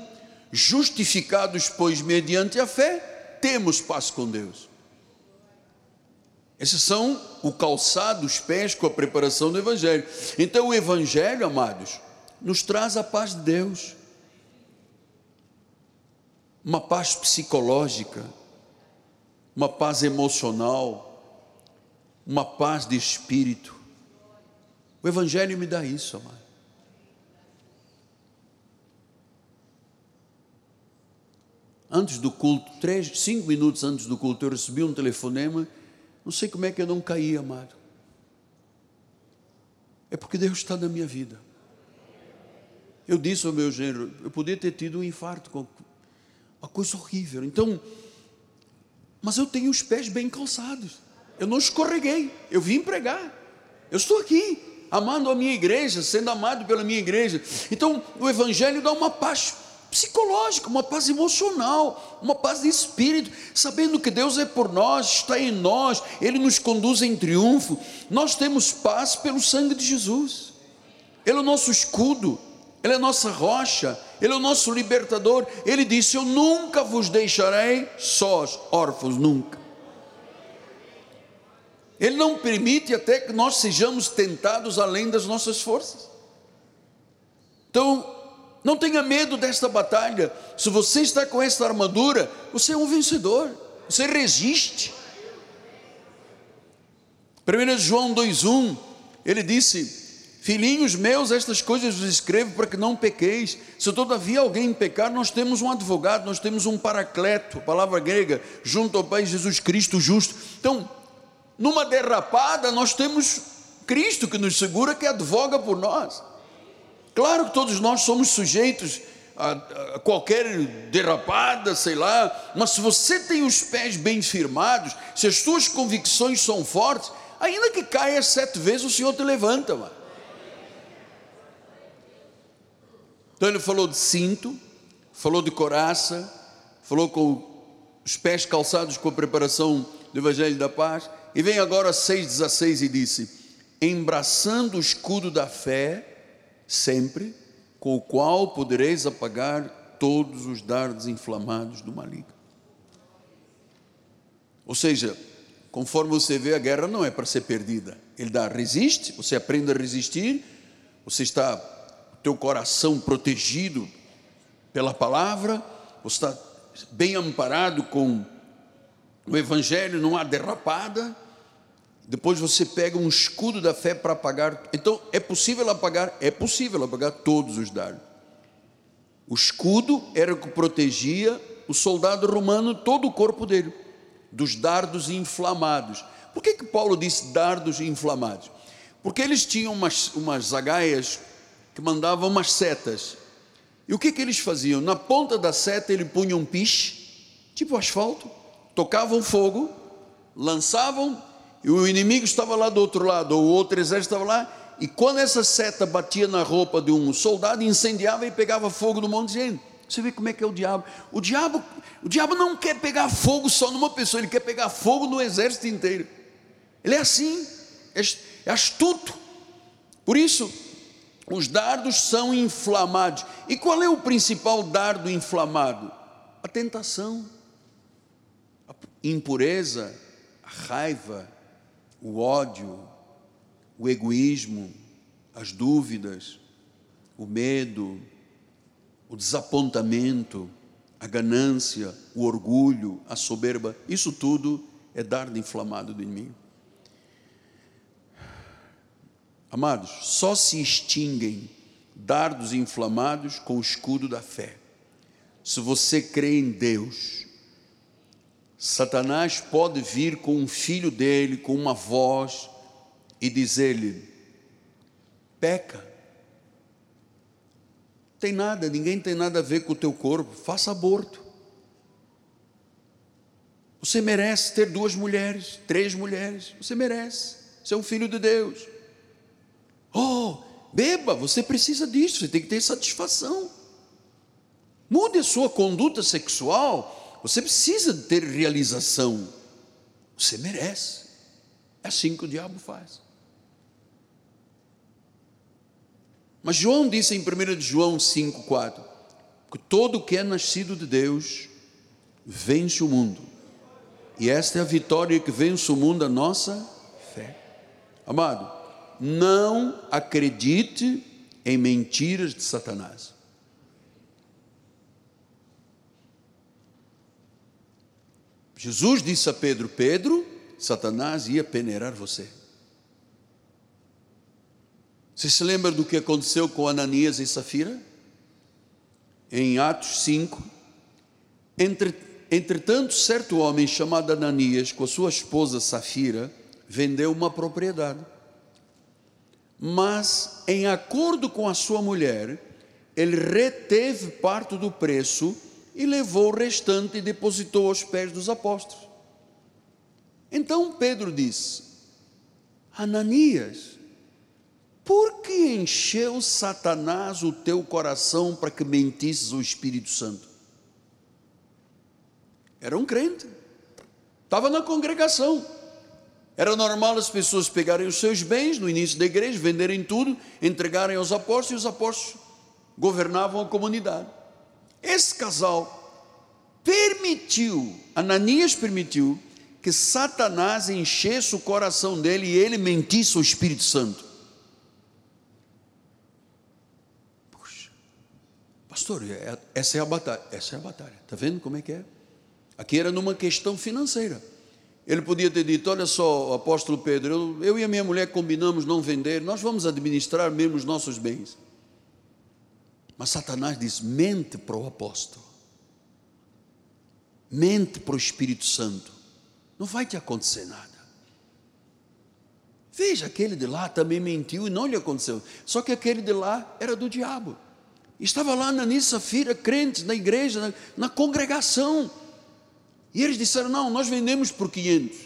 Justificados, pois, mediante a fé, temos paz com Deus. Esses são o calçado, os pés com a preparação do Evangelho. Então, o Evangelho, amados, nos traz a paz de Deus, uma paz psicológica, uma paz emocional, uma paz de espírito. O Evangelho me dá isso, amado. Antes do culto, três, cinco minutos antes do culto, eu recebi um telefonema. Não sei como é que eu não caí, amado. É porque Deus está na minha vida. Eu disse ao meu gênero, eu podia ter tido um infarto, uma coisa horrível. Então, mas eu tenho os pés bem calçados. Eu não escorreguei, eu vim pregar. Eu estou aqui, amando a minha igreja, sendo amado pela minha igreja. Então, o Evangelho dá uma paz psicológica, uma paz emocional, uma paz de espírito, sabendo que Deus é por nós, está em nós, Ele nos conduz em triunfo. Nós temos paz pelo sangue de Jesus, Ele é o nosso escudo, Ele é a nossa rocha, Ele é o nosso libertador. Ele disse: Eu nunca vos deixarei sós, órfãos, nunca. Ele não permite até que nós sejamos tentados além das nossas forças. Então, não tenha medo desta batalha. Se você está com esta armadura, você é um vencedor. Você resiste. 1 João 2,1, ele disse: Filhinhos meus, estas coisas vos escrevo para que não pequeis. Se todavia alguém pecar, nós temos um advogado, nós temos um paracleto, palavra grega, junto ao Pai Jesus Cristo justo. Então, numa derrapada, nós temos Cristo que nos segura, que advoga por nós. Claro que todos nós somos sujeitos a, a, qualquer derrapada, sei lá, mas se você tem os pés bem firmados, se as suas convicções são fortes, ainda que caia sete vezes, o Senhor te levanta, mano. Então ele falou de cinto, falou de coraça, falou com os pés calçados com a preparação do Evangelho da Paz, e vem agora 6,16 e disse: embraçando o escudo da fé, sempre, com o qual podereis apagar todos os dardos inflamados do maligno. Ou seja, conforme você vê, a guerra não é para ser perdida. Ele dá, resiste, você aprende a resistir, você está, teu coração protegido pela palavra, você está bem amparado com o Evangelho, não há derrapada, depois você pega um escudo da fé para apagar. Então, é possível apagar? É possível apagar todos os dardos. O escudo era o que protegia o soldado romano, todo o corpo dele, dos dardos inflamados. Por que, que Paulo disse dardos inflamados? Porque eles tinham umas, umas zagaias que mandavam umas setas. E o que, que eles faziam? Na ponta da seta ele punha um piche, tipo asfalto, tocavam fogo, lançavam e o inimigo estava lá do outro lado, ou o outro exército estava lá, e quando essa seta batia na roupa de um soldado, incendiava e pegava fogo no monte de gente. Você vê como é que é o diabo. O diabo, o diabo não quer pegar fogo só numa pessoa, ele quer pegar fogo no exército inteiro. Ele é assim, é astuto. Por isso, os dardos são inflamados. E qual é o principal dardo inflamado? A tentação, a impureza, a raiva, o ódio, o egoísmo, as dúvidas, o medo, o desapontamento, a ganância, o orgulho, a soberba, isso tudo é dardo inflamado do inimigo. Amados, só se extinguem dardos inflamados com o escudo da fé. Se você crê em Deus, Satanás pode vir com um filho dele, com uma voz, e dizer-lhe: peca. Tem nada, ninguém tem nada a ver com o teu corpo, faça aborto. Você merece ter duas mulheres, três mulheres, você merece, você é um filho de Deus. Oh, beba, você precisa disso, você tem que ter satisfação. Mude a sua conduta sexual você precisa ter realização. Você merece. É assim que o diabo faz. Mas João disse em 1 João 5,4 que todo que é nascido de Deus vence o mundo. E esta é a vitória que vence o mundo, a nossa fé. Amado, não acredite em mentiras de Satanás. Jesus disse a Pedro: Pedro, Satanás ia peneirar você. Você se lembra do que aconteceu com Ananias e Safira? Em Atos 5, Entre, entretanto, certo homem chamado Ananias, com a sua esposa Safira, vendeu uma propriedade. Mas, em acordo com a sua mulher, ele reteve parte do preço e levou o restante e depositou aos pés dos apóstolos. Então Pedro disse: Ananias, por que encheu Satanás o teu coração para que mentisses o Espírito Santo? Era um crente, estava na congregação. Era normal as pessoas pegarem os seus bens no início da igreja, venderem tudo, entregarem aos apóstolos e os apóstolos governavam a comunidade. Esse casal permitiu, Ananias permitiu, que Satanás enchesse o coração dele e ele mentisse ao Espírito Santo. Puxa, pastor, é, essa é a batalha, essa é a batalha, está vendo como é que é? Aqui era numa questão financeira. Ele podia ter dito: Olha só, apóstolo Pedro, eu, eu e a minha mulher combinamos não vender, nós vamos administrar mesmo os nossos bens. Mas Satanás diz: mente para o apóstolo, mente para o Espírito Santo, não vai te acontecer nada. Veja, aquele de lá também mentiu e não lhe aconteceu. Só que aquele de lá era do diabo. Estava lá na Nissa-feira, crentes na igreja, na, na congregação. E eles disseram: Não, nós vendemos por 500.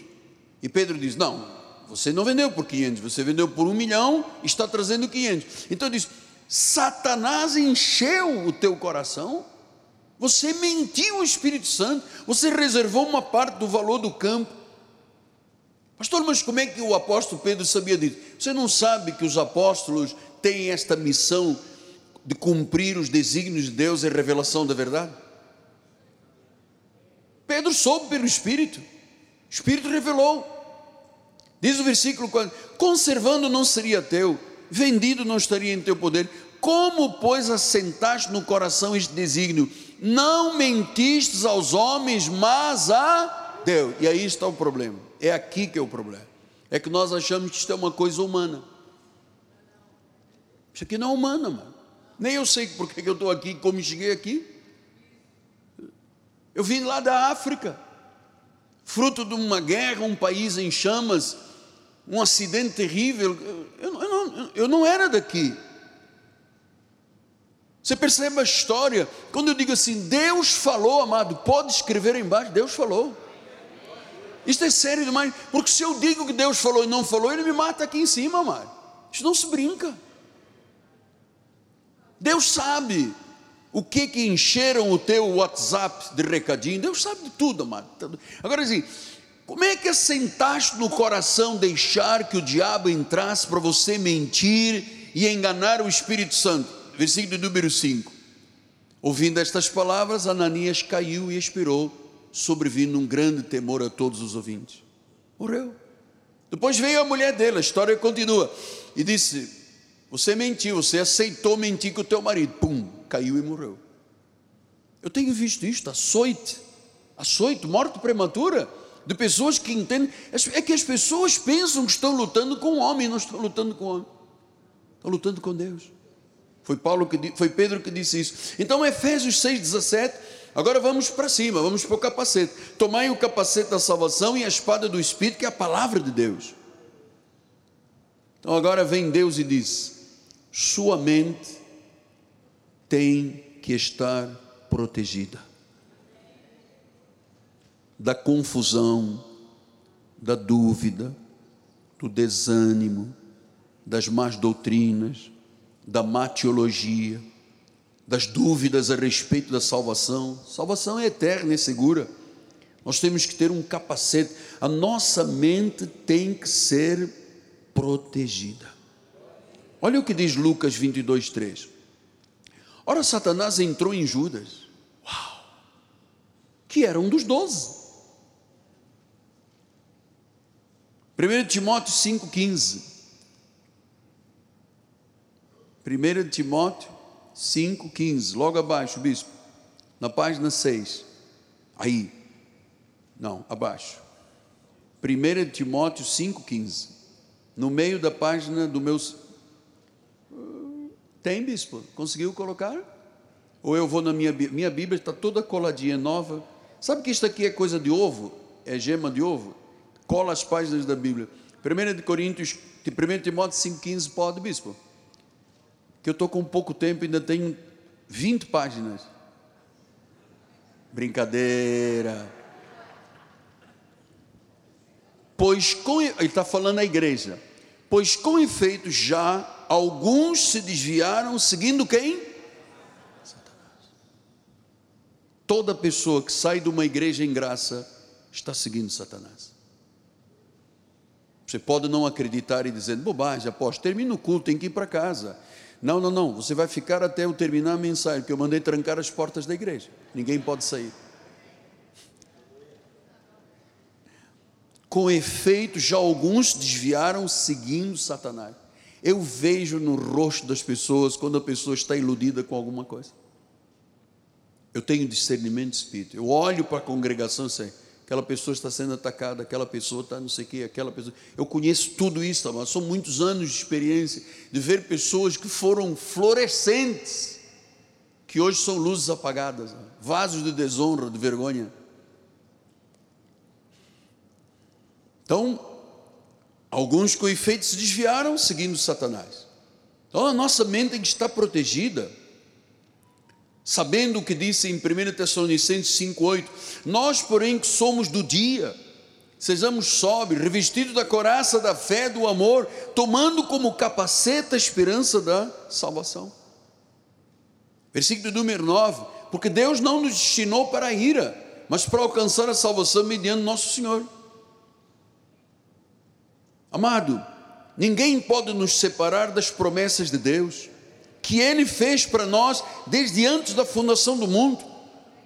E Pedro diz: Não, você não vendeu por 500, você vendeu por um milhão e está trazendo 500. Então diz: Satanás encheu o teu coração, você mentiu ao Espírito Santo, você reservou uma parte do valor do campo. Pastor, mas como é que o apóstolo Pedro sabia disso? Você não sabe que os apóstolos têm esta missão de cumprir os desígnios de Deus e revelação da verdade? Pedro soube pelo Espírito, o Espírito revelou. Diz o versículo 4: conservando não seria teu, vendido não estaria em teu poder. Como, pois, assentaste no coração este desígnio? Não mentistes aos homens, mas a Deus. E aí está o problema. É aqui que é o problema. É que nós achamos que isto é uma coisa humana. Isso aqui não é humana, mano. Nem eu sei por que eu estou aqui, como cheguei aqui. Eu vim lá da África, fruto de uma guerra, um país em chamas, um acidente terrível. Eu, eu, não, eu não era daqui. Você percebe a história? Quando eu digo assim, Deus falou, amado, pode escrever embaixo, Deus falou. Isso é sério demais, porque se eu digo que Deus falou e não falou, Ele me mata aqui em cima, amado. Isso não se brinca. Deus sabe o que que encheram o teu WhatsApp de recadinho. Deus sabe de tudo, amado. Agora assim, como é que assentaste no coração deixar que o diabo entrasse para você mentir e enganar o Espírito Santo? Versículo número 5. Ouvindo estas palavras, Ananias caiu e expirou, sobrevindo um grande temor a todos os ouvintes. Morreu. Depois veio a mulher dele, a história continua, e disse: Você mentiu, você aceitou mentir com o teu marido. Pum, caiu e morreu. Eu tenho visto isto, açoite, açoite, morte prematura de pessoas que entendem. É que as pessoas pensam que estão lutando com o homem, não estão lutando com o homem, estão lutando com Deus. Foi, Paulo que, foi Pedro que disse isso. Então, Efésios 6,17. Agora vamos para cima, vamos para o capacete. Tomai o capacete da salvação e a espada do Espírito, que é a palavra de Deus. Então agora vem Deus e diz: Sua mente tem que estar protegida da confusão, da dúvida, do desânimo, das más doutrinas, da má teologia, das dúvidas a respeito da salvação. Salvação é eterna e segura. Nós temos que ter um capacete. A nossa mente tem que ser protegida. Olha o que diz Lucas 22, 3. Ora, Satanás entrou em Judas, uau, que era um dos doze. 1 Timóteo 5,15. 1 Timóteo 5,15, logo abaixo, bispo, na página 6. Aí, não, abaixo. 1 Timóteo 5,15. No meio da página do meu. Tem, bispo? Conseguiu colocar? Ou eu vou na minha Bíblia, minha Bíblia está toda coladinha, nova. Sabe que isto aqui é coisa de ovo? É gema de ovo? Cola as páginas da Bíblia. 1 de Coríntios, de 1 Timóteo 5,15, pode, bispo? Que eu estou com pouco tempo, ainda tenho 20 páginas. Brincadeira. Pois com ele está falando a igreja. Pois com efeito já alguns se desviaram seguindo quem? Satanás. Toda pessoa que sai de uma igreja em graça está seguindo Satanás. Você pode não acreditar e dizer, bobagem, apóstolo, termina o culto, tem que ir para casa. Não, não, não, você vai ficar até eu terminar a mensagem, porque eu mandei trancar as portas da igreja. Ninguém pode sair. Com efeito, já alguns desviaram seguindo Satanás. Eu vejo no rosto das pessoas quando a pessoa está iludida com alguma coisa. Eu tenho discernimento de espírito. Eu olho para a congregação e sei, aquela pessoa está sendo atacada, aquela pessoa está não sei o quê, aquela pessoa. Eu conheço tudo isso, mas são muitos anos de experiência de ver pessoas que foram florescentes, que hoje são luzes apagadas, vasos de desonra, de vergonha. Então, alguns com efeito se desviaram seguindo Satanás. Então a nossa mente tem que estar protegida. Sabendo o que disse em 1 Tessalonicenses 5,8: Nós, porém, que somos do dia, sejamos sóbrios, revestidos da coraça da fé, do amor, tomando como capacete a esperança da salvação. Versículo número 9: Porque Deus não nos destinou para a ira, mas para alcançar a salvação mediante nosso Senhor Amado, ninguém pode nos separar das promessas de Deus, que Ele fez para nós desde antes da fundação do mundo,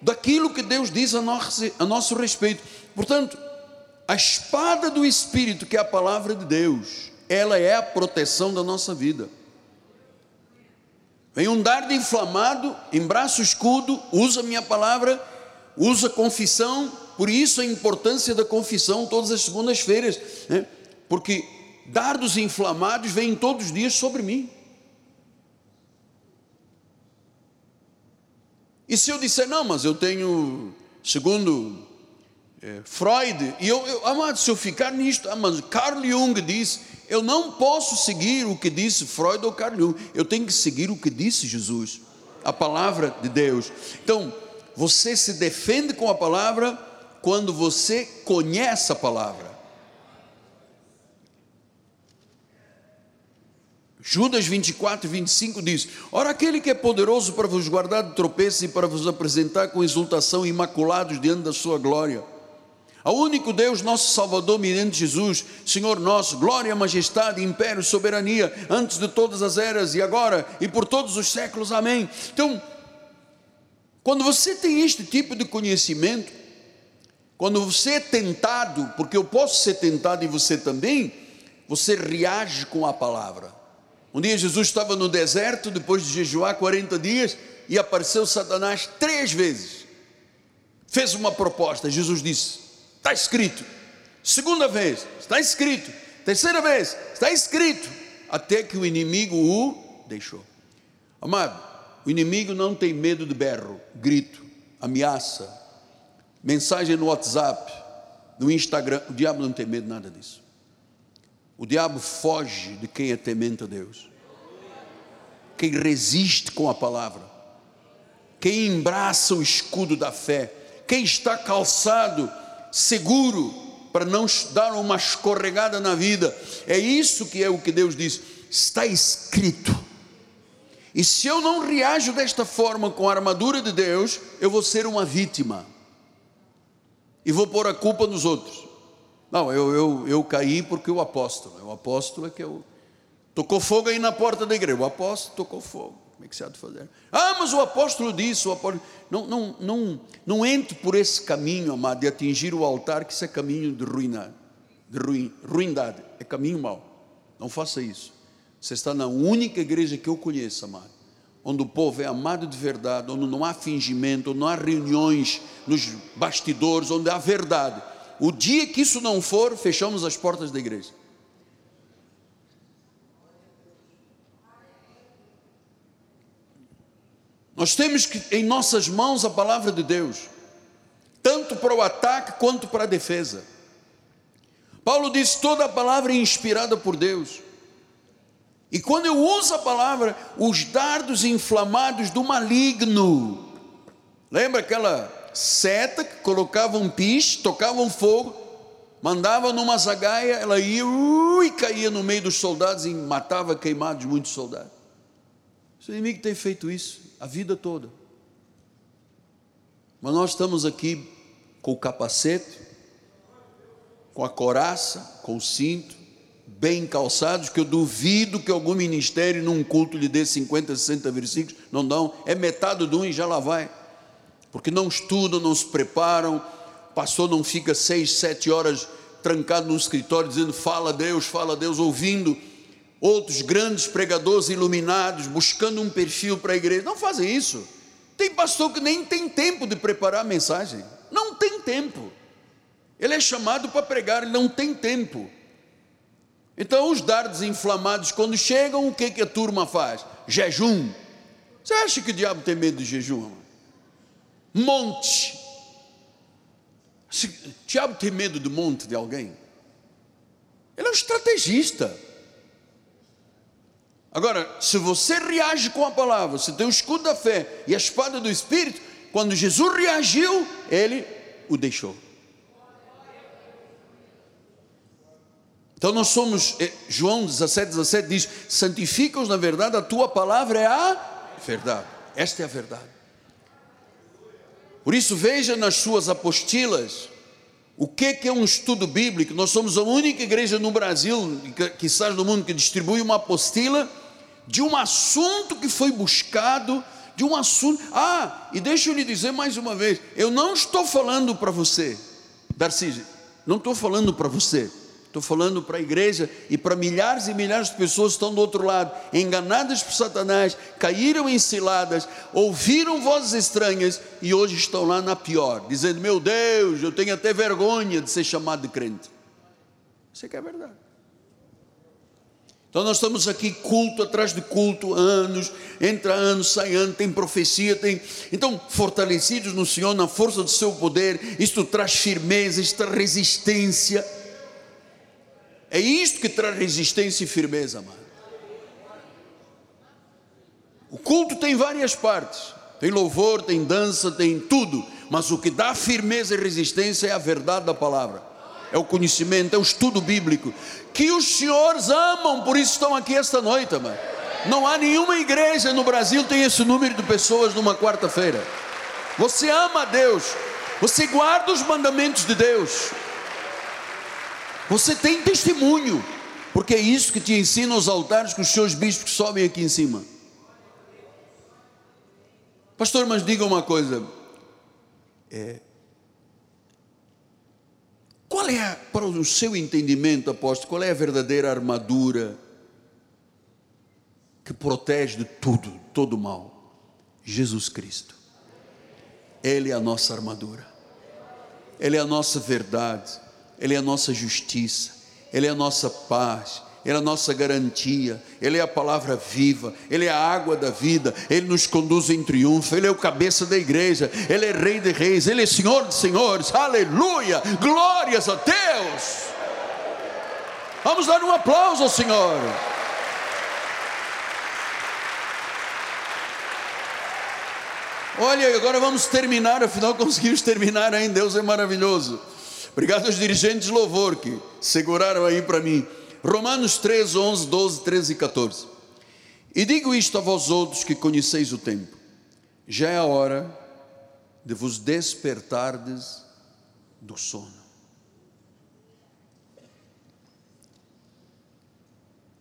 daquilo que Deus diz a nosso, a nosso respeito. Portanto, a espada do Espírito, que é a palavra de Deus, ela é a proteção da nossa vida. Vem um dardo inflamado, em braço escudo, usa minha palavra, usa confissão, por isso a importância da confissão todas as segundas-feiras. Né? Porque dardos inflamados vêm todos os dias sobre mim. E se eu disser, não, mas eu tenho, segundo é, Freud, e eu, eu, amado, se eu ficar nisto, ah, mas Carl Jung diz, eu não posso seguir o que disse Freud ou Carl Jung, eu tenho que seguir o que disse Jesus, a palavra de Deus. Então, você se defende com a palavra quando você conhece a palavra. Judas 24, 25 diz: Ora, aquele que é poderoso para vos guardar de tropeço e para vos apresentar com exultação imaculados diante da sua glória. Ao único Deus, nosso Salvador, mediante Jesus, Senhor nosso, glória, majestade, império, soberania, antes de todas as eras e agora e por todos os séculos. Amém. Então, quando você tem este tipo de conhecimento, quando você é tentado, porque eu posso ser tentado e você também, você reage com a palavra. Um dia Jesus estava no deserto, depois de jejuar 40 dias, e apareceu Satanás três vezes. Fez uma proposta. Jesus disse: Está escrito. Segunda vez, está escrito. Terceira vez, está escrito. Até que o inimigo o deixou. Amado, o inimigo não tem medo de berro, grito, ameaça, mensagem no WhatsApp, no Instagram. O diabo não tem medo de nada disso. O diabo foge de quem é temente a Deus. Quem resiste com a palavra. Quem embraça o escudo da fé. Quem está calçado, seguro, para não dar uma escorregada na vida. É isso que é o que Deus diz. Está escrito. E se eu não reajo desta forma com a armadura de Deus, eu vou ser uma vítima. E vou pôr a culpa nos outros. Não, eu, eu, eu caí porque o apóstolo, o apóstolo é que eu. Tocou fogo aí na porta da igreja, o apóstolo tocou fogo. Como é que se há de fazer? Ah, mas o apóstolo disse, o apóstolo. Não, não, não, não entre por esse caminho, amado, de atingir o altar, que isso é caminho de ruindade, de ruim, ruindade, é caminho mau. Não faça isso. Você está na única igreja que eu conheço, amado, onde o povo é amado de verdade, onde não há fingimento, onde não há reuniões nos bastidores, onde há verdade o dia que isso não for, fechamos as portas da igreja. Nós temos que, em nossas mãos a palavra de Deus, tanto para o ataque quanto para a defesa. Paulo diz: toda a palavra é inspirada por Deus. E quando eu uso a palavra, os dardos inflamados do maligno, lembra aquela seta que colocava um piche, tocava um fogo, mandava numa zagaia, ela ia ui, caía no meio dos soldados e matava queimados muitos soldados. O inimigo tem feito isso a vida toda. Mas nós estamos aqui com o capacete, com a coraça, com o cinto, bem calçados, que eu duvido que algum ministério num culto lhe dê 50, 60 versículos, não dão, é metade de um e já lá vai porque não estudam, não se preparam, pastor não fica seis, sete horas trancado no escritório dizendo fala a Deus, fala a Deus, ouvindo outros grandes pregadores iluminados, buscando um perfil para a igreja. Não fazem isso. Tem pastor que nem tem tempo de preparar a mensagem. Não tem tempo. Ele é chamado para pregar, ele não tem tempo. Então, os dardos inflamados, quando chegam, o que, que a turma faz? Jejum. Você acha que o diabo tem medo de jejum? Monte. Se, diabo tem medo do monte de alguém? Ele é um estrategista. Agora, se você reage com a palavra, você tem o escudo da fé e a espada do Espírito, quando Jesus reagiu, ele o deixou. Então nós somos, eh, João 17, 17 diz: santifica-os na verdade, a tua palavra é a verdade. Esta é a verdade. Por isso, veja nas suas apostilas o que, é um estudo bíblico. Nós somos a única igreja no Brasil, que sai do mundo, que distribui uma apostila de um assunto que foi buscado, de um assunto. Ah, e deixa eu lhe dizer mais uma vez: eu não estou falando para você, Darcy, não estou falando para você Estou falando para a igreja e para milhares e milhares de pessoas que estão do outro lado, enganadas por Satanás, caíram em ciladas, ouviram vozes estranhas e hoje estão lá na pior, dizendo: Meu Deus, eu tenho até vergonha de ser chamado de crente. Isso é que é verdade. Então nós estamos aqui culto atrás de culto, anos, entra anos, sai ano, tem profecia, tem. Então, fortalecidos no Senhor, na força do seu poder, isto traz firmeza, isto traz resistência é isto que traz resistência e firmeza, amado. O culto tem várias partes. Tem louvor, tem dança, tem tudo. Mas o que dá firmeza e resistência é a verdade da palavra. É o conhecimento, é o estudo bíblico. Que os senhores amam, por isso estão aqui esta noite, amado. Não há nenhuma igreja no Brasil que tem esse número de pessoas numa quarta-feira. Você ama a Deus. Você guarda os mandamentos de Deus. Você tem testemunho, porque é isso que te ensina os altares que os seus bispos sobem aqui em cima. Pastor, mas diga uma coisa. É, qual é, para o seu entendimento, apóstolo, qual é a verdadeira armadura que protege de tudo, todo mal? Jesus Cristo. Ele é a nossa armadura. Ele é a nossa verdade. Ele é a nossa justiça, Ele é a nossa paz, Ele é a nossa garantia, Ele é a palavra viva, Ele é a água da vida, Ele nos conduz em triunfo, Ele é o cabeça da igreja, Ele é Rei de Reis, Ele é Senhor de Senhores, aleluia, glórias a Deus. Vamos dar um aplauso ao Senhor. Olha, agora vamos terminar, afinal conseguimos terminar ainda, Deus é maravilhoso. Obrigado aos dirigentes de louvor que seguraram aí para mim. Romanos 3, 11, 12, 13 e 14. E digo isto a vós outros que conheceis o tempo: já é a hora de vos despertardes do sono.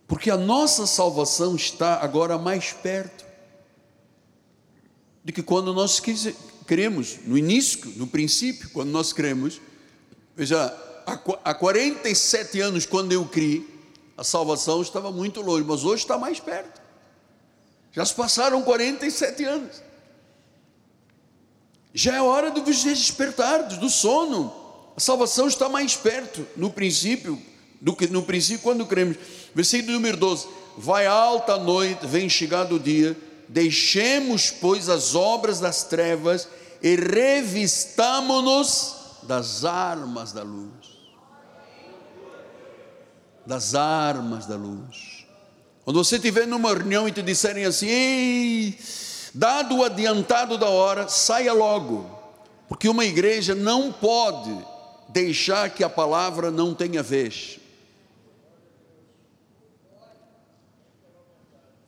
Porque a nossa salvação está agora mais perto do que quando nós queremos, no início, no princípio, quando nós cremos Veja, há 47 anos, quando eu criei, a salvação estava muito longe, mas hoje está mais perto. Já se passaram 47 anos. Já é hora de vos despertar do sono. A salvação está mais perto, no princípio, do que no princípio quando cremos. Versículo número 12: Vai alta a noite, vem chegado o dia, Deixemos, pois, as obras das trevas e revistamo-nos das armas da luz. Das armas da luz. Quando você estiver numa reunião e te disserem assim, Ei, dado o adiantado da hora, saia logo, porque uma igreja não pode deixar que a palavra não tenha vez.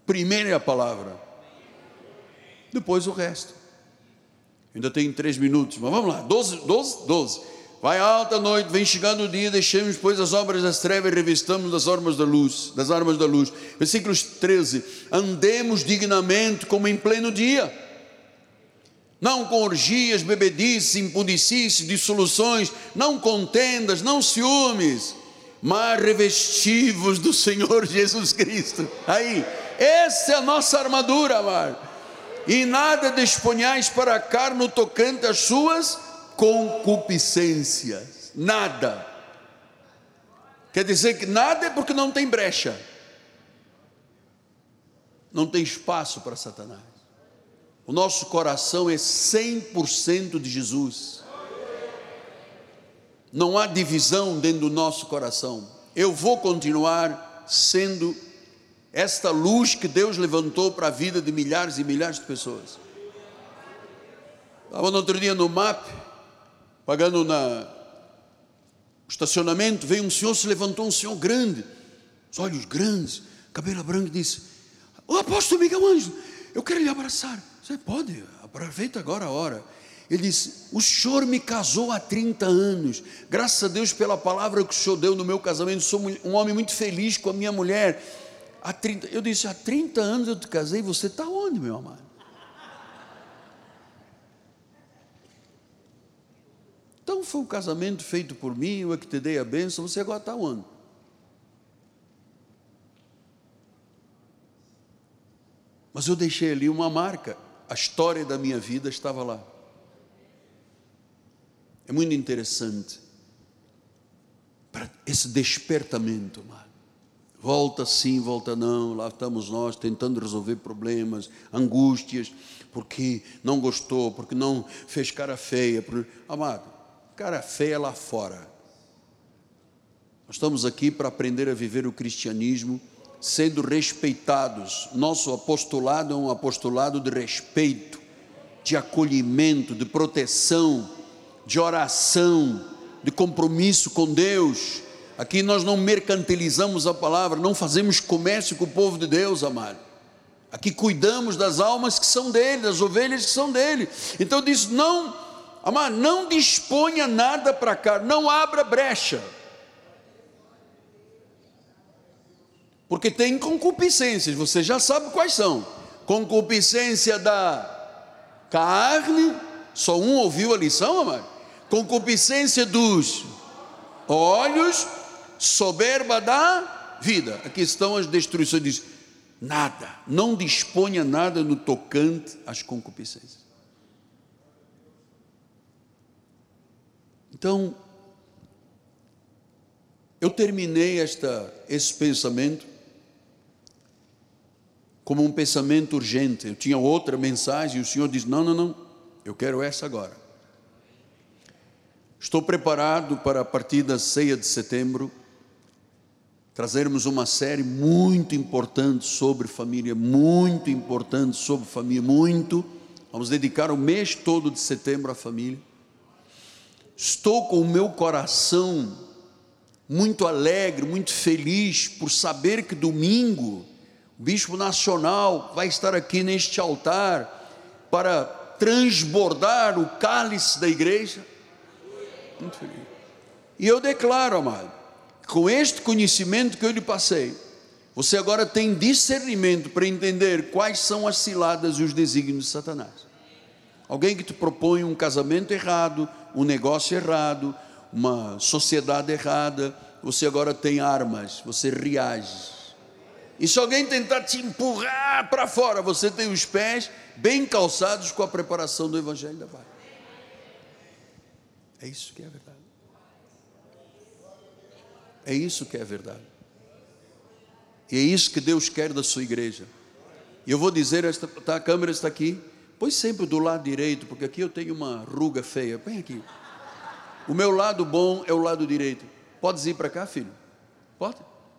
Primeiro é a palavra, depois o resto. Ainda tem três minutos, mas vamos lá, doze, doze, doze. Vai alta noite, vem chegando o dia, deixemos, pois, as obras das trevas e revistamos das armas da luz, das armas da luz. Versículos 13. Andemos dignamente como em pleno dia, não com orgias, bebedices, impundicices, dissoluções, não contendas, não ciúmes, mas revestivos do Senhor Jesus Cristo. Aí, essa é a nossa armadura, amado. E nada disponhais para a carne tocante às suas concupiscências. Nada. Quer dizer que nada é porque não tem brecha. Não tem espaço para Satanás. O nosso coração é 100% de Jesus. Não há divisão dentro do nosso coração. Eu vou continuar sendo esta luz que Deus levantou para a vida de milhares e milhares de pessoas. Estava no outro dia no MAP, pagando na estacionamento, veio um senhor, se levantou um senhor grande, os olhos grandes, cabelo branco, disse: O apóstolo Miguel Ângelo, eu quero lhe abraçar. Você pode, aproveita agora a hora. Ele disse: O senhor me casou há 30 anos, graças a Deus pela palavra que o senhor deu no meu casamento, sou um homem muito feliz com a minha mulher Há 30, eu disse, há 30 anos eu te casei, você está onde, meu amado? Então foi um casamento feito por mim, eu é que te dei a bênção, você agora está onde? Mas eu deixei ali uma marca, a história da minha vida estava lá. É muito interessante para esse despertamento, amado. Volta sim, volta não, lá estamos nós tentando resolver problemas, angústias, porque não gostou, porque não fez cara feia. Amado, cara feia lá fora. Nós estamos aqui para aprender a viver o cristianismo sendo respeitados. Nosso apostolado é um apostolado de respeito, de acolhimento, de proteção, de oração, de compromisso com Deus Aqui nós não mercantilizamos a palavra, não fazemos comércio com o povo de Deus, amado. Aqui cuidamos das almas que são dele, das ovelhas que são dele. Então diz: não, amado, não disponha nada para cá, não abra brecha. Porque tem concupiscências, você já sabe quais são. Concupiscência da carne, só um ouviu a lição, amado. Concupiscência dos olhos, soberba da vida. Aqui estão as destruições. Diz: nada, não disponha nada no tocante às concupiscências. Então, eu terminei esta, esse pensamento como um pensamento urgente. Eu tinha outra mensagem e o Senhor diz: Não, não, não, eu quero essa agora. Estou preparado para a partir da ceia de setembro trazermos uma série muito importante sobre família, muito importante sobre família, muito. Vamos dedicar o mês todo de setembro à família. Estou com o meu coração muito alegre, muito feliz por saber que domingo o bispo nacional vai estar aqui neste altar para transbordar o cálice da igreja. Muito feliz. E eu declaro, amado, com este conhecimento que eu lhe passei, você agora tem discernimento para entender quais são as ciladas e os desígnios de Satanás. Alguém que te propõe um casamento errado, um negócio errado, uma sociedade errada, você agora tem armas, você reage. E se alguém tentar te empurrar para fora, você tem os pés bem calçados com a preparação do Evangelho da Paz. É isso que é verdade. É isso que é verdade. E é isso que Deus quer da sua igreja. E eu vou dizer, esta, tá, a câmera está aqui. Pois sempre do lado direito, porque aqui eu tenho uma ruga feia. Põe aqui. O meu lado bom é o lado direito. Podes ir para cá, filho? Pode?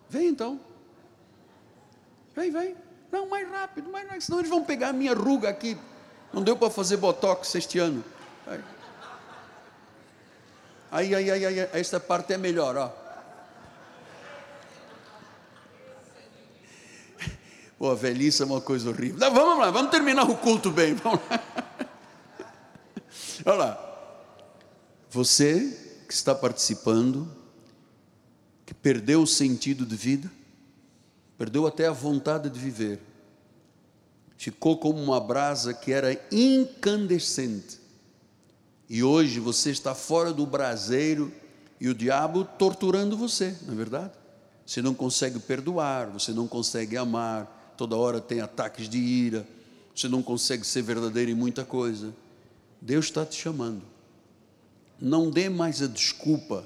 Vem então. Vem, vem. Não, mais rápido, mais rápido. Senão eles vão pegar a minha ruga aqui. Não deu para fazer botox este ano. Aí, aí, aí, aí, esta parte é melhor, ó. Pô, a velhice é uma coisa horrível. Não, vamos lá, vamos terminar o culto bem. Vamos lá. Olha lá. Você que está participando, que perdeu o sentido de vida, perdeu até a vontade de viver, ficou como uma brasa que era incandescente, e hoje você está fora do braseiro e o diabo torturando você, não é verdade? Você não consegue perdoar, você não consegue amar, toda hora tem ataques de ira, você não consegue ser verdadeiro em muita coisa. Deus está te chamando. Não dê mais a desculpa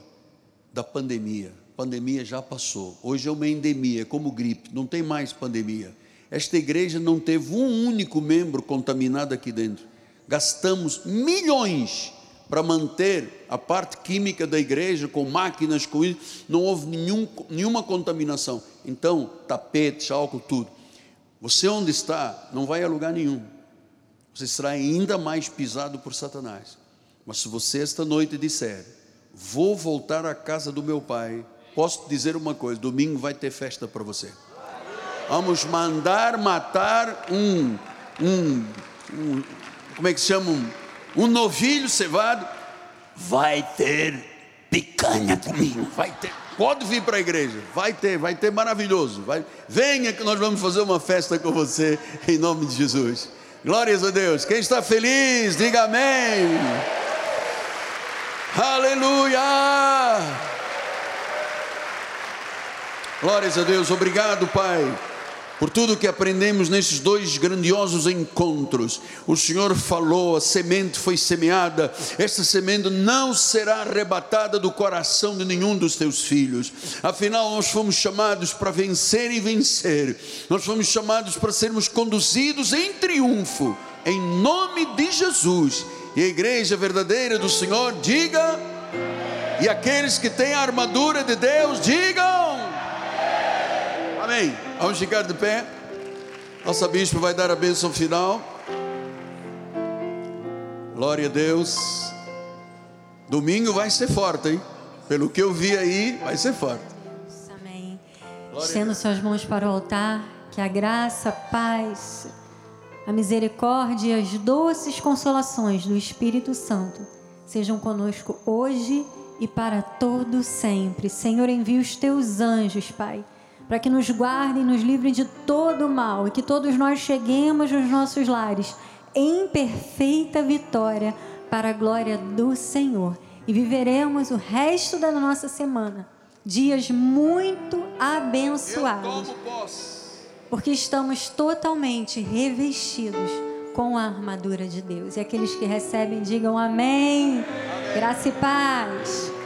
da pandemia. Pandemia já passou. Hoje é uma endemia, como gripe, não tem mais pandemia. Esta igreja não teve um único membro contaminado aqui dentro. Gastamos milhões para manter a parte química da igreja com máquinas, com isso, não houve nenhum, nenhuma contaminação. Então, tapete, álcool, tudo. Você onde está, não vai a lugar nenhum. Você será ainda mais pisado por Satanás. Mas se você esta noite disser, vou voltar à casa do meu pai, posso dizer uma coisa: domingo vai ter festa para você. Vamos mandar matar um, um, um, como é que se chama? Um, um novilho cevado. Vai ter picanha comigo, vai ter. Pode vir para a igreja, vai ter, vai ter maravilhoso. Vai, venha que nós vamos fazer uma festa com você, em nome de Jesus. Glórias a Deus. Quem está feliz, diga amém. Aleluia. Glórias a Deus. Obrigado, Pai por tudo que aprendemos nesses dois grandiosos encontros. O Senhor falou, a semente foi semeada, essa semente não será arrebatada do coração de nenhum dos teus filhos. Afinal, nós fomos chamados para vencer e vencer, nós fomos chamados para sermos conduzidos em triunfo, em nome de Jesus. E a igreja verdadeira do Senhor, diga, e aqueles que têm a armadura de Deus, digam. Amém. Vamos ficar de pé. Nossa bispo vai dar a bênção final. Glória a Deus. Domingo vai ser forte, hein? Pelo que eu vi aí, vai ser forte. Amém. Estendo suas mãos para o altar, que a graça, a paz, a misericórdia e as doces consolações do Espírito Santo sejam conosco hoje e para todo sempre. Senhor, envia os teus anjos, Pai para que nos guardem, nos livrem de todo o mal e que todos nós cheguemos nos nossos lares em perfeita vitória para a glória do Senhor. E viveremos o resto da nossa semana dias muito abençoados. Porque estamos totalmente revestidos com a armadura de Deus. E aqueles que recebem, digam amém. amém. Graça e paz.